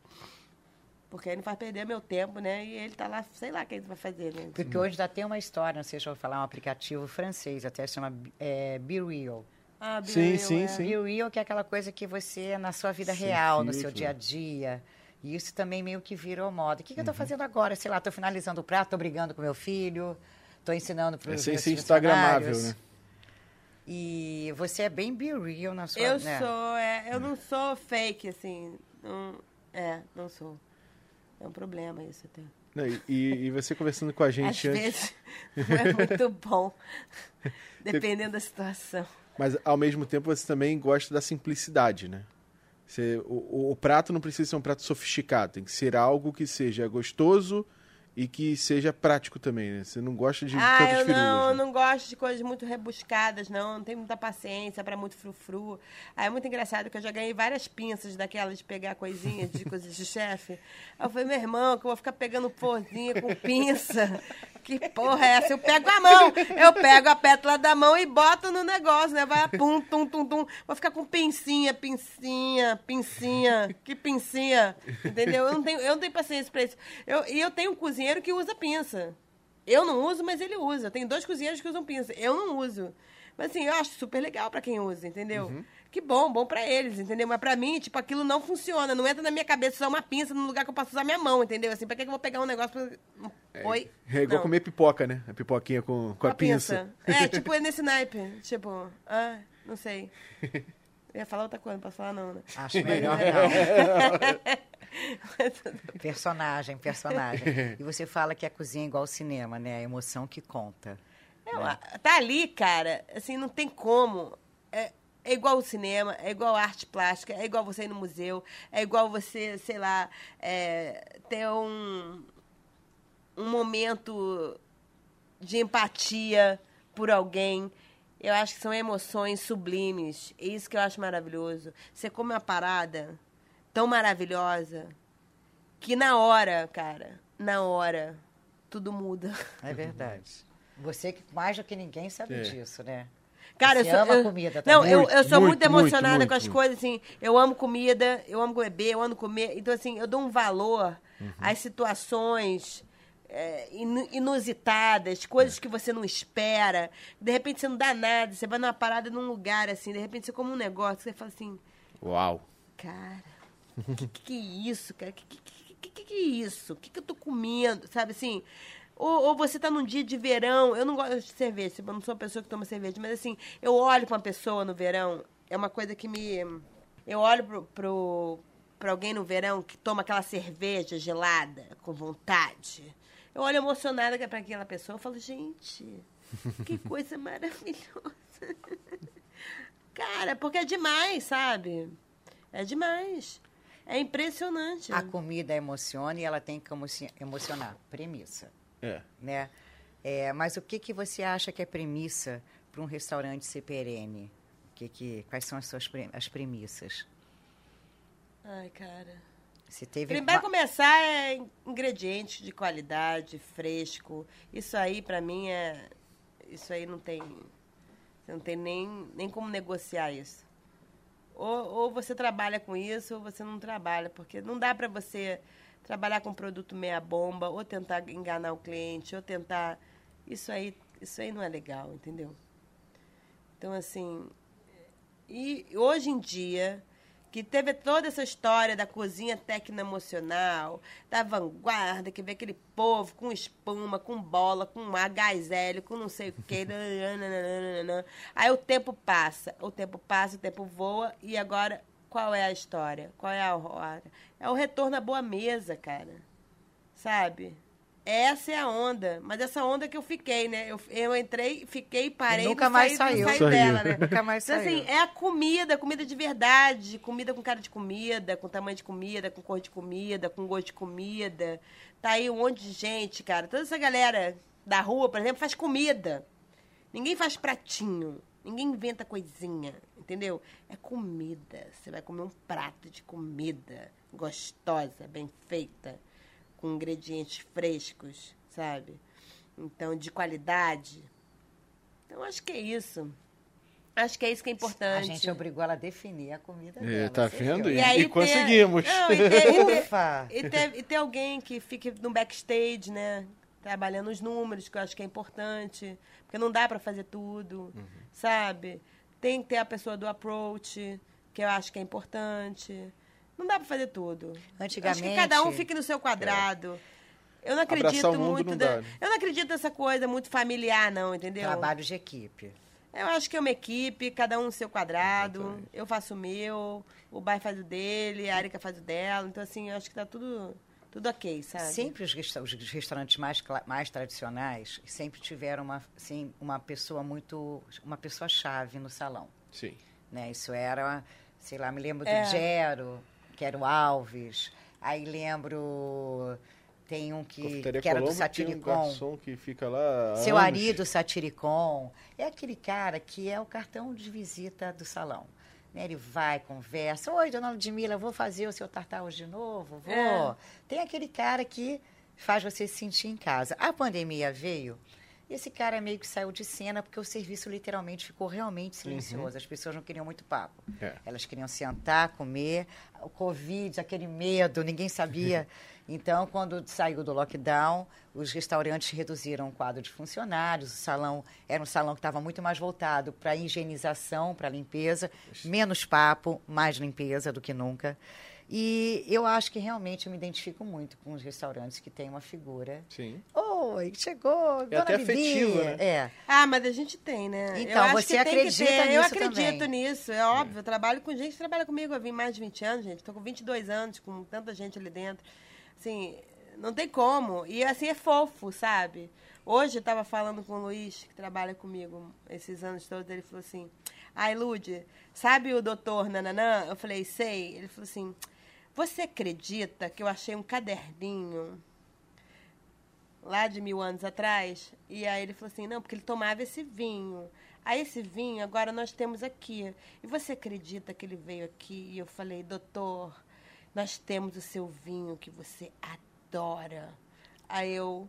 Porque aí não faz perder meu tempo, né? E ele tá lá, sei lá o que ele vai fazer, né? Porque hoje já tem uma história, não sei se eu vou falar, um aplicativo francês, até se chama é, Be Real. Ah, Sim, Bill, sim, é. sim. Be Real que é aquela coisa que você, na sua vida Sem real, no seu dia a dia. E isso também meio que virou moda. O que, que eu Uhum. estou fazendo agora? Sei lá, estou finalizando o prato, estou brigando com meu filho, estou ensinando para É os sem meus ser instagramável, né? E você é bem Be Real na sua... Eu né? sou, é, eu não sou fake, assim. Não, é, não sou. É um problema isso até. Não, e- e, você conversando com a [laughs] Às gente antes. vezes [laughs] não é muito bom, [laughs] dependendo da situação. Mas ao mesmo tempo você também gosta da simplicidade, né? Você, o, o- o prato não precisa ser um prato sofisticado, tem que ser algo que seja gostoso e que seja prático também, né? Você não gosta de Ah, tantas eu firulas. não, eu né? não gosto de coisas muito rebuscadas, não. Não tenho muita paciência para muito frufru. Aí é muito engraçado que eu já ganhei várias pinças daquelas de pegar coisinhas de coisas de [laughs] chefe. Aí eu falei, meu irmão, que eu vou ficar pegando porzinha com pinça. [laughs] Que porra é essa? Eu pego a mão, eu pego a pétala da mão e boto no negócio, né? Vai pum, tum, tum, tum. Vou ficar com pincinha, pincinha, pincinha. Que pincinha, entendeu? Eu não tenho, eu não tenho paciência para isso. Eu, e eu tenho um cozinheiro que usa pinça. Eu não uso, mas ele usa. Tem dois cozinheiros que usam pinça. Eu não uso. Mas assim, eu acho super legal pra quem usa, entendeu? Uhum. Que bom, bom pra eles, entendeu? Mas pra mim, tipo, aquilo não funciona. Não entra na minha cabeça usar uma pinça no lugar que eu posso usar minha mão, entendeu? Assim, pra que que eu vou pegar um negócio pra... Oi? É igual Não. comer pipoca, né? A pipoquinha com, com a, pinça. É, [laughs] tipo, é nesse naipe. Tipo, ah, não sei. [laughs] Eu ia falar outra coisa, não posso falar não, né? Acho melhor não. [laughs] Personagem, personagem. E você fala que a cozinha é igual ao cinema, né? A emoção que conta. É, uma- tá ali, cara, assim, não tem como. É, é igual o cinema, é igual a arte plástica, é igual você ir no museu, é igual você, sei lá, é, ter um, um momento de empatia por alguém. Eu acho que são emoções sublimes. É isso que eu acho maravilhoso. Você come uma parada tão maravilhosa que na hora, cara, na hora, tudo muda. É verdade. Você que mais do que ninguém sabe É. disso, né? Cara, Você eu sou, ama eu- comida Não, também? eu, eu sou muito, Muito, emocionada muito, com as muito. coisas, assim. Eu amo comida, eu amo beber, eu amo comer. Então, assim, eu dou um valor Uhum. às situações é, inu- inusitadas, coisas É. que você não espera. De repente você não dá nada, você vai numa parada num lugar, assim, de repente você come um negócio, você fala assim, Uau. cara, que que, é isso, cara? Que que, que, que, que, que é isso? O que, que eu tô comendo? Sabe assim? Ou, ou você tá num dia de verão, eu não gosto de cerveja, eu não sou uma pessoa que toma cerveja, mas assim, eu olho pra uma pessoa no verão, é uma coisa que me. Eu olho pro, pro, pra alguém no verão que toma aquela cerveja gelada, com vontade. Eu olho emocionada pra aquela pessoa e falo, gente, que [laughs] coisa maravilhosa. [laughs] Cara, porque é demais, sabe? É demais. É impressionante. A comida emociona e ela tem que emoci- emocionar. Premissa, É. né? É, mas o que, que você acha que é premissa para um restaurante ser perene? O que que, quais são as suas as premissas? Ai, cara. Se teve Primeiro começar é ingredientes de qualidade, fresco. Isso aí, pra mim, é. Isso aí não tem. Você não tem nem, nem como negociar isso. Ou, ou você trabalha com isso, ou você não trabalha. Porque não dá pra você trabalhar com produto meia bomba, ou tentar enganar o cliente, ou tentar. Isso aí, isso aí não é legal, entendeu? Então, assim. E hoje em dia, que teve toda essa história da cozinha tecno-emocional, da vanguarda, que vê aquele povo com espuma, com bola, com HSL, com não sei o quê. [laughs] Aí o tempo passa, o tempo passa, o tempo voa, e agora qual é a história? Qual é a hora? É o retorno à boa mesa, cara. Sabe? Essa é a onda. Mas essa onda que eu fiquei, né? Eu, eu entrei, fiquei, parei. E nunca não mais saí, não saiu. saí dela, Saiu. né? [laughs] Nunca mais Então, saiu. assim, é a comida, comida de verdade, comida com cara de comida, com tamanho de comida, com cor de comida, com gosto de comida. Tá aí um monte de gente, cara. Toda essa galera da rua, por exemplo, faz comida. Ninguém faz pratinho. Ninguém inventa coisinha, entendeu? É comida. Você vai comer um prato de comida gostosa, bem feita, com ingredientes frescos, sabe? Então, de qualidade. Então, acho que é isso. Acho que é isso que é importante. A gente obrigou ela a definir a comida É, dela. tá vendo? E, E aí e conseguimos. Não, e tem- tem- Ufa! E ter, e ter alguém que fique no backstage, né? Trabalhando os números, que eu acho que é importante. Porque não dá para fazer tudo, sabe? Tem que ter a pessoa do approach, que eu acho que é importante. Não dá para fazer tudo. Acho que Antigamente- cada um fique no seu quadrado. Eu não acredito o mundo muito. não da- né? Eu não acredito nessa coisa muito familiar, não, entendeu? Trabalho de equipe. Eu acho que é uma equipe, cada um no seu quadrado. Eu faço o meu, o Bai faz o dele, a Erika faz o dela. Então, assim, eu acho que tá tudo, tudo ok, sabe? Sempre os, resta- os restaurantes mais, mais tradicionais sempre tiveram uma, assim, uma pessoa muito. uma pessoa chave no salão. Sim. Né? Isso era, sei lá, me lembro do É. Gero, que era o Alves. Aí lembro. Tem um que, que era do Colombo tem um Satiricon. garçom que fica lá Seu anos. Ari do Satiricon. É aquele cara que é o cartão de visita do salão. Né? Ele vai, conversa. Oi, dona Ludmila, vou fazer o seu tartar hoje de novo? Vou. É. Tem aquele cara que faz você se sentir em casa. A pandemia veio e esse cara meio que saiu de cena porque o serviço literalmente ficou realmente silencioso. As pessoas não queriam muito papo. É. Elas queriam sentar, comer. O Covid, aquele medo, ninguém sabia. [laughs] Então, quando saiu do lockdown, os restaurantes reduziram o quadro de funcionários. O salão era um salão que estava muito mais voltado para higienização, para limpeza, menos papo, mais limpeza do que nunca. E eu acho que realmente eu me identifico muito com os restaurantes que têm uma figura. Sim. Oi, chegou, dona até Bibi. afetivo, né? É. Ah, mas a gente tem, né? Então, eu acho você que tem acredita que ter. Eu nisso acredito também. nisso, é óbvio. Eu trabalho com gente que trabalha comigo há vim mais de 20 anos, gente. Estou com 22 anos, com tanta gente ali dentro. Assim, não tem como. E assim, é fofo, sabe? Hoje eu estava falando com o Luiz, que trabalha comigo esses anos todos, ele falou assim, ai, Lude, sabe o doutor Nananã? Eu falei, sei. Ele falou assim, você acredita que eu achei um caderninho lá de mil anos atrás. E aí ele falou assim, não, porque ele tomava esse vinho. Aí esse vinho agora nós temos aqui. E você acredita que ele veio aqui? E eu falei, doutor, nós temos o seu vinho que você adora. Aí eu,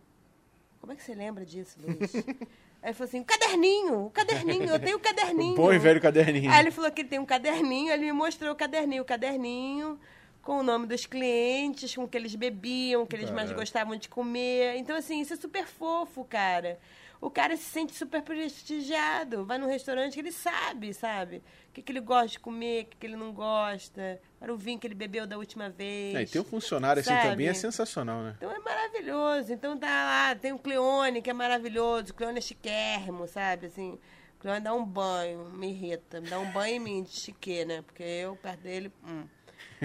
como é que você lembra disso, Luiz? [laughs] Aí ele falou assim, o caderninho, o caderninho, eu tenho o caderninho. [laughs] O bom e velho caderninho. Aí ele falou que ele tem um caderninho, ele me mostrou o caderninho, o caderninho com o nome dos clientes, com o que eles bebiam, o que eles mais gostavam de comer. Então, assim, isso é super fofo, cara. O cara se sente super prestigiado. Vai num restaurante que ele sabe, sabe? O que, que ele gosta de comer, o que, que ele não gosta. Para o vinho que ele bebeu da última vez. É, e ter um funcionário assim Sabe? também é sensacional, né? Então é maravilhoso. Então tá lá, tem o Cleone, que é maravilhoso. O Cleone é chiquérrimo, sabe? Assim, o Cleone dá um banho, me irrita. Me dá um banho em mim de chique, né? Porque eu, perto dele, hum.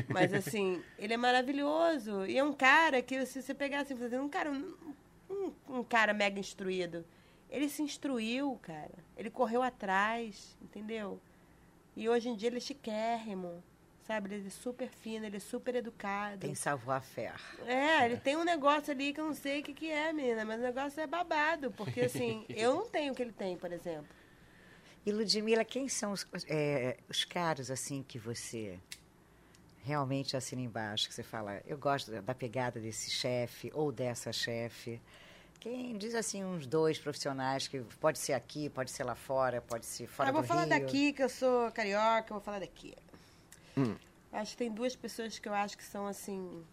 Mas assim, ele é maravilhoso. E é um cara que, se você pegar assim, fazer um cara, um, um cara mega instruído. Ele se instruiu, cara. Ele correu atrás, entendeu? E hoje em dia ele é chiquérrimo, sabe? Ele é super fino, ele é super educado. Tem savoir-faire. É, ele tem um negócio ali que eu não sei o que, que é, menina, mas o negócio é babado, porque assim, [laughs] eu não tenho o que ele tem, por exemplo. E Ludmila, quem são os, é, os caras assim que você realmente assina embaixo, que você fala, eu gosto da, da pegada desse chefe ou dessa chefe? Quem diz assim uns dois profissionais que pode ser aqui, pode ser lá fora, pode ser fora Ah, eu vou do falar Rio. daqui, que eu sou carioca, eu vou falar daqui. Acho que tem duas pessoas que eu acho que são, assim,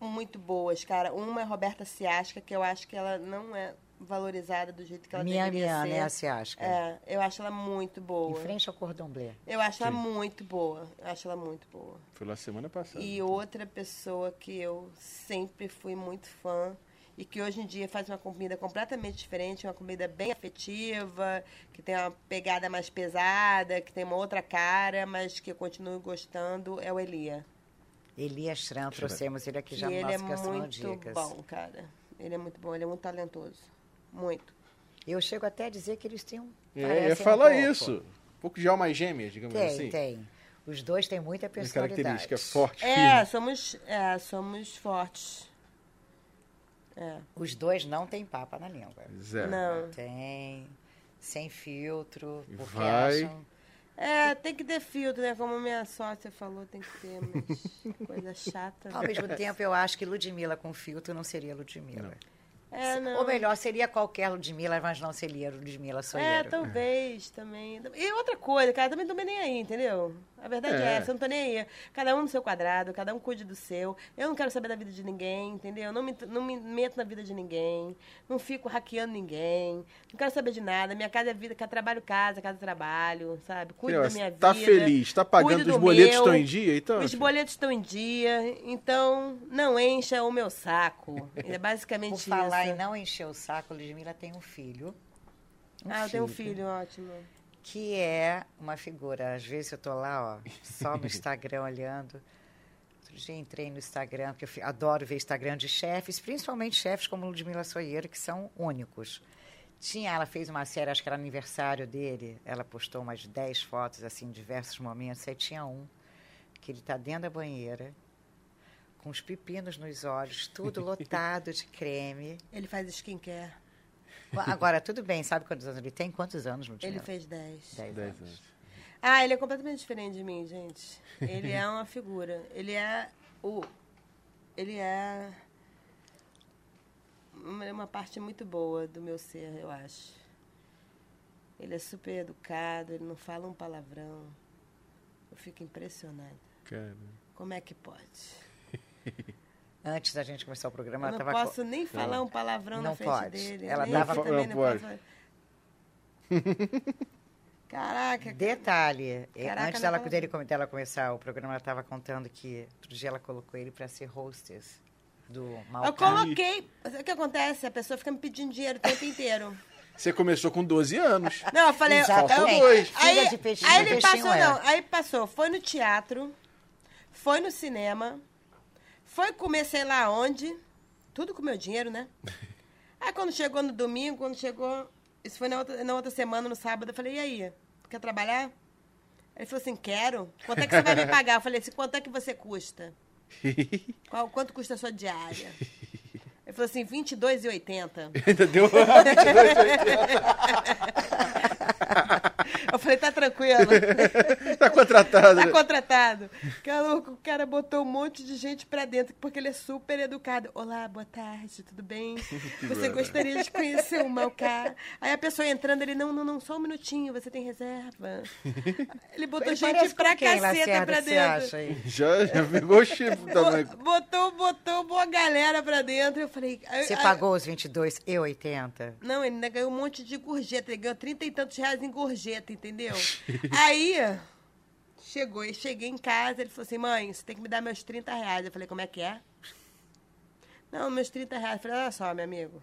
muito boas, cara. Uma é Roberta Ciasca, que eu acho que ela não é valorizada do jeito que ela Minha, deveria minha, ser. né, a. É, eu acho ela muito Em boa. frente ao Cordon Bleu. Eu acho ela muito boa. Eu acho ela muito boa. Foi lá semana passada. E outra pessoa que eu sempre fui muito fã e que hoje em dia faz uma comida completamente diferente, uma comida bem afetiva, que tem uma pegada mais pesada, que tem uma outra cara, mas que eu continuo gostando, é o Elia. Elias Tran, trouxemos ele aqui Que já no ele nosso é muito bom, cara. Ele é muito bom, ele é muito talentoso. Muito. Eu chego até a dizer que eles têm um. É, parecem um isso. Um pouco de alma gêmea, digamos Tem, assim. tem. Os dois têm muita Uma personalidade. característica forte, É, firme. somos, é, somos fortes. É. Os dois não têm papa na língua. Zero. Não. Tem, sem filtro, porque vai. acham... É, tem que ter filtro, né? Como minha sócia falou, tem que ter, mas [laughs] coisa chata. Ao mesmo tempo, eu acho que Ludmilla com filtro não seria Ludmilla. É, não. Ou melhor, seria qualquer Ludmilla, mas não seria Ludmilla É, Soeiro. talvez também. E outra coisa, cara, também não tô nem aí, entendeu? A verdade é. É. essa, eu não tô nem aí. Cada um no seu quadrado, cada um cuide do seu. Eu não quero saber da vida de ninguém, entendeu? Não me, não me meto na vida de ninguém. Não fico hackeando ninguém. Não quero saber de nada. Minha casa é vida, que trabalho casa, casa trabalho, sabe? Cuido Filho, da minha vida. tá feliz, tá pagando, os boletos meu. estão em dia, então? Os filho? boletos estão em dia, então não encha o meu saco. É basicamente Por falar isso. em não encher o saco, Ludmilla tem um filho. Um ah, eu tenho um filho, ótimo. Que é uma figura. Às vezes eu tô lá, ó, só no [laughs] Instagram olhando. Outro dia entrei no Instagram, porque eu adoro ver Instagram de chefes, principalmente chefes como Ludmilla Soieiro, que são únicos. Tinha, ela fez uma série, acho que era aniversário dele, ela postou umas 10 fotos, assim, em diversos momentos, aí tinha um, que ele está dentro da banheira, com os pepinos nos olhos, tudo [laughs] lotado de creme. Ele faz skincare. Agora, tudo bem, sabe quantos anos ele tem? Quantos anos, Ludmilla? Ele fez 10. Dez Dez anos. anos. Ah, ele é completamente diferente de mim, gente. Ele é uma figura. Ele é o. Ele é. Uma, uma parte muito boa do meu ser, eu acho. Ele é super educado, ele não fala um palavrão. Eu fico impressionada. Cara. Como é que pode? [laughs] Antes da gente começar o programa, Eu ela não estava. posso nem falar um palavrão Não na frente pode. dele. Ela nem dava- eu também Não não pode. posso. Caraca, [laughs] Detalhe, eh, Caraca, antes não dela, dele, dela começar o programa, ela estava contando que outro dia ela colocou ele para ser hostess do eu Malcar. coloquei. O que acontece? A pessoa fica me pedindo dinheiro o tempo inteiro. [laughs] Você começou com 12 anos. Não, eu falei. Exatamente. eu- dois. Aí, de peixinho, aí ele peixinho passou, é. não. Aí passou. Foi no teatro, foi no cinema, foi comer sei lá onde. Tudo com meu dinheiro, né? [laughs] Aí quando chegou no domingo, quando chegou. Isso foi na outra, na outra semana, no sábado, eu falei, e aí? Quer trabalhar? Ele falou assim, quero. Quanto é que você vai me [laughs] pagar? Eu falei assim, quanto é que você custa? [laughs] Qual, quanto custa a sua diária? Ele falou assim, R$22,80. Ainda deu Eu falei, tá tranquilo. [laughs] Tá contratado. Tá né? contratado. Cara, o cara botou um monte de gente pra dentro, porque ele é super educado. Olá, boa tarde, tudo bem? [laughs] Você gostaria de conhecer o Malcar? Aí a pessoa entrando, ele, não, não, não, só um minutinho, você tem reserva. [laughs] Ele botou Ele gente pra quem, caceta Lacerda, pra que você dentro. acha aí? Já, já pegou o chifre. Bo- Botou, botou boa galera pra dentro. Eu falei. aí- Você aí- pagou os 22 e 80? Não, ele ainda ganhou um monte de gorjeta. Ele ganhou trinta e tantos reais em gorjeta, entendeu? [laughs] Aí, chegou, e cheguei em casa, ele falou assim, mãe, você tem que me dar meus 30 reais. Eu falei, como é que é? Não, meus 30 reais. Eu falei, olha só, meu amigo.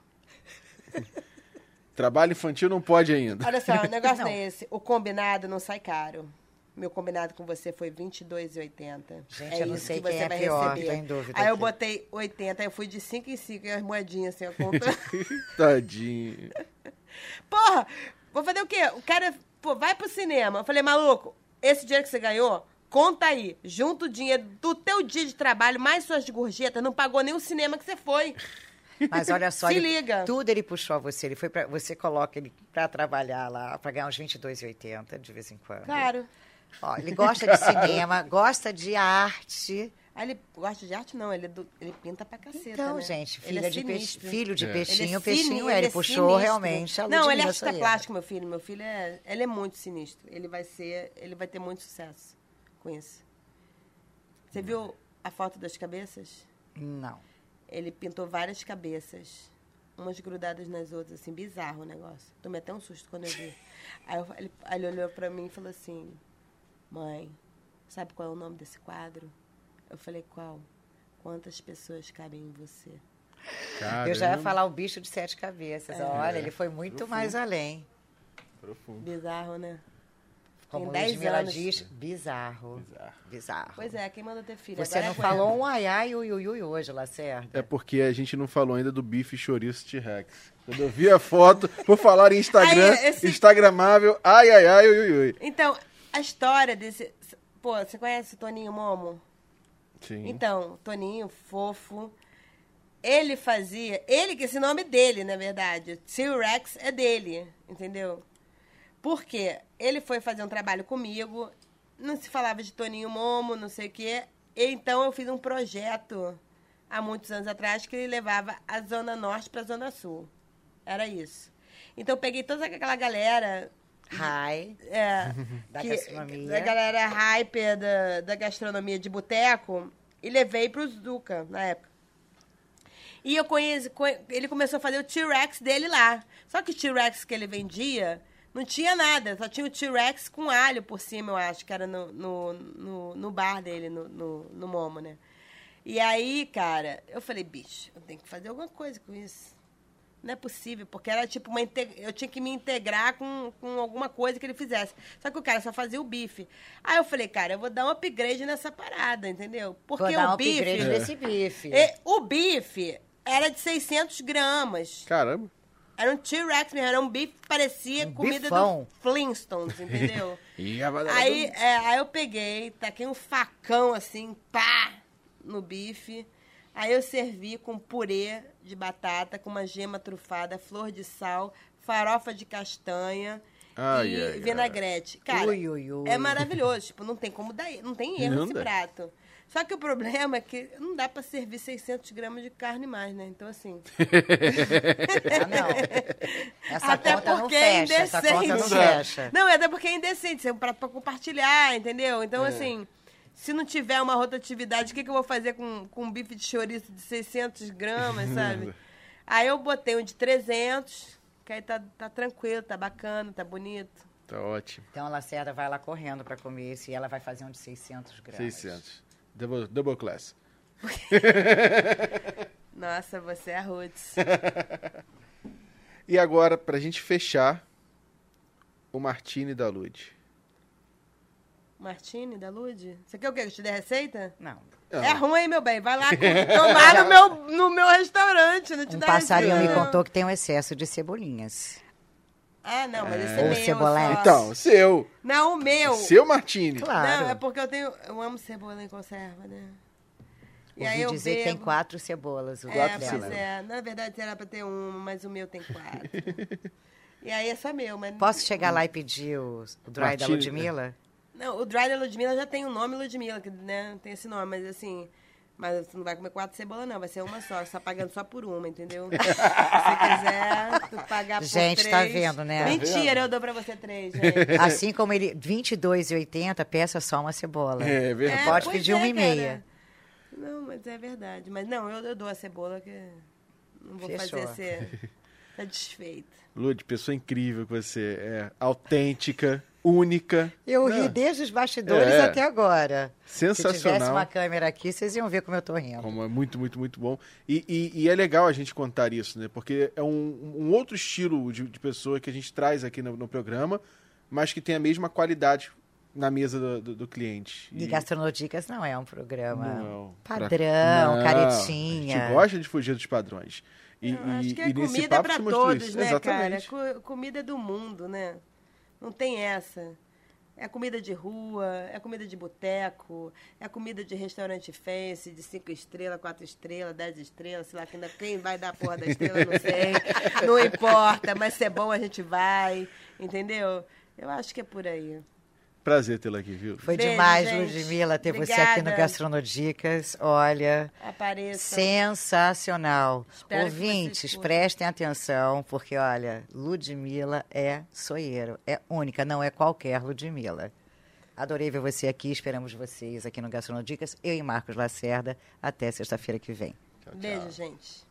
[laughs] Trabalho infantil não pode ainda. Olha só, o negócio não. É esse. O combinado não sai caro. Meu combinado com você foi R$22,80. Gente, é eu não isso sei que você quem é vai pior, receber. em dúvida Aí eu aqui. botei 80, aí eu fui de 5 em 5, e as moedinhas assim, eu [laughs] contando. Tadinho. Porra, vou fazer o quê? O cara, pô, vai pro cinema. Eu falei, maluco, esse dinheiro que você ganhou, conta aí. Junta o dinheiro do teu dia de trabalho, mais suas gorjetas, não pagou nem o cinema que você foi. Mas olha só, [laughs] Se ele- liga. tudo ele puxou a você. Ele foi pra, você coloca ele para trabalhar lá, para ganhar uns 22,80 de vez em quando. Claro. Ó, ele gosta de cinema, [laughs] gosta de arte. Aí ele gosta de arte, não, ele, é do- ele pinta pra caceta, Então, né? gente, Ele filha é de peixe, sinistro. filho de É. peixinho, Ele é peixinho, sini- é, ele é puxou sinistro. realmente a Não, ele é artista plástico, meu filho. Meu filho é, ele é muito sinistro. Ele vai ser, ele vai ter muito sucesso com isso. Você viu a foto das cabeças? Não. Ele pintou várias cabeças, umas grudadas nas outras, assim, bizarro o negócio. Tomei até um susto quando eu vi. [laughs] Aí, eu- ele, aí ele olhou pra mim e falou assim: Mãe, sabe qual é o nome desse quadro? Eu falei: Qual? Quantas pessoas cabem em você? Eu já ia Caramba, falar o bicho de sete cabeças. Olha, ele foi muito Profundo. mais além. Profundo. Bizarro, né? Como Tem 10 Ludmilla anos. diz, bizarro. Bizarro. Bizarro. Pois é, quem manda ter filho? Você Agora não é falou um ai ai ui ui ui hoje, Lacerda. É porque a gente não falou ainda do bife chouriço T-Rex. Quando eu vi a foto, por falar em Instagram, Aí, esse- Instagramável, ai, ai, ai, ui, ui, ui. Então, a história desse. Pô, você conhece o Toninho Momo? Sim. Então, Toninho, fofo. Ele fazia. Ele, que esse nome dele, na verdade. T-Rex é dele, entendeu? Por quê? Ele foi fazer um trabalho comigo, não se falava de Toninho Momo, não sei o quê. Então eu fiz um projeto há muitos anos atrás que ele levava a Zona Norte para a Zona Sul. Era isso. Então eu peguei toda aquela galera Hi. é, [laughs] Da que- gastronomia. Da galera hyper da, da gastronomia de boteco e levei para o Zuca na época. E eu conheci, conhe- ele começou a fazer o T-Rex dele lá. Só que o T-Rex que ele vendia não tinha nada, só tinha o T-Rex com alho por cima, eu acho, que era no, no, no, no bar dele, no, no, no Momo, né? E aí, cara, eu falei, bicho, eu tenho que fazer alguma coisa com isso. Não é possível, porque era tipo uma eu tinha que me integrar com, com alguma coisa que ele fizesse. Só que o cara só fazia o bife. Aí eu falei, cara, eu vou dar um upgrade nessa parada, entendeu? Porque Vou dar um o bife, upgrade nesse bife. e- o bife era de 600 gramas. Caramba. Era um T-Rex mesmo, era um bife que parecia Um comida bifão. do Flintstones, entendeu? [laughs] E Aí, é, aí eu peguei, taquei um facão assim, pá, no bife. Aí eu servi com purê de batata, com uma gema trufada, flor de sal, farofa de castanha Ai, e ai, vinagrete. Cara, Ui, ui, ui. é maravilhoso. Tipo, não tem como dar, não tem erro Não esse dá. prato. Só que o problema é que não dá pra servir 600 gramas de carne mais, né? Então, assim... Ah, não. [laughs] Essa Até conta não porque é fecha. Essa conta não indecente. fecha. Não, é até porque é indecente. Isso é um prato pra compartilhar, entendeu? Então, É. assim, se não tiver uma rotatividade, o que, que eu vou fazer com, com um bife de chouriço de 600 gramas, sabe? [laughs] Aí eu botei um de 300, que aí tá, tá tranquilo, tá bacana, tá bonito. Tá ótimo. Então a Lacerda vai lá correndo para comer esse e ela vai fazer um de 600 gramas. 600. Double, double class. [laughs] Nossa, você é a Roots. [laughs] E agora, pra gente fechar, o Martini da Lud. Martini, da Lud? Você quer o quê? Que eu te dê receita? Não. É ruim, meu bem. Vai lá [laughs] tomar no meu, no meu restaurante. Não te Um dá passarinho me receita, não. contou que tem um excesso de cebolinhas. Ah, não, mas esse Ou é meu. cebolete. Então, seu. Não, o meu. Seu Martini. Claro. Não, é porque eu tenho. Eu amo cebola em conserva, né? E aí Ouvi eu dizer que tem bebo. quatro cebolas. O É, quatro pois é. Na verdade era pra ter uma, mas o meu tem quatro. [laughs] e aí é só meu, mas. Posso chegar lá e pedir o, o dry da Martini. Ludmilla? Não, o dry da Ludmilla já tem o nome Ludmilla, que né, tem esse nome, mas assim. Mas você não vai comer quatro cebolas, não. Vai ser uma só. Você tá pagando só por uma, entendeu? [laughs] Se você quiser tu pagar por Gente, três... tá vendo, né? Tá Mentira, eu dou pra você três, gente. [laughs] Assim como ele, R$ 22,80, peça só uma cebola. É verdade. É, Pode pois pedir é, uma e cara. meia. Não, mas é verdade. Mas não, eu, eu dou a cebola que não vou Fechou. fazer ser [laughs] satisfeita. Lud, pessoa incrível que você é. Autêntica, única. Eu né? ri desde os bastidores É. até agora. Se tivesse Sensacional. uma câmera aqui, vocês iam ver como eu tô rindo. Como é muito, muito, muito bom. E, e- e é legal a gente contar isso, né? Porque é um, um outro estilo de, de pessoa que a gente traz aqui no, no programa, mas que tem a mesma qualidade na mesa do, do- do cliente. E Gastronodicas não é um programa Não, pra- padrão, Não, caretinha. A gente gosta de fugir dos padrões. E, Eu acho e- que e comida é pra se mostrou todos, isso. né, Exatamente. cara? Co- comida é do mundo, né? Não tem essa. É comida de rua, é comida de boteco, é comida de restaurante fancy, de cinco estrelas, quatro estrelas, dez estrelas, sei lá, quem, quem vai dar a porra da estrela, não sei. [laughs] Não importa, mas se é bom a gente vai, entendeu? Eu acho que é por aí. Prazer tê-la aqui, viu? Foi Beijo, demais, gente. Ludmilla, ter você aqui no Obrigada. Gastronodicas. Olha, Apareça. sensacional. Espero Ouvintes, prestem atenção, porque, olha, Ludmilla é soieiro, é única, não é qualquer Ludmilla. Adorei ver você aqui, esperamos vocês aqui no Gastronodicas, eu e Marcos Lacerda, até sexta-feira que vem. Tchau, tchau. Beijo, gente.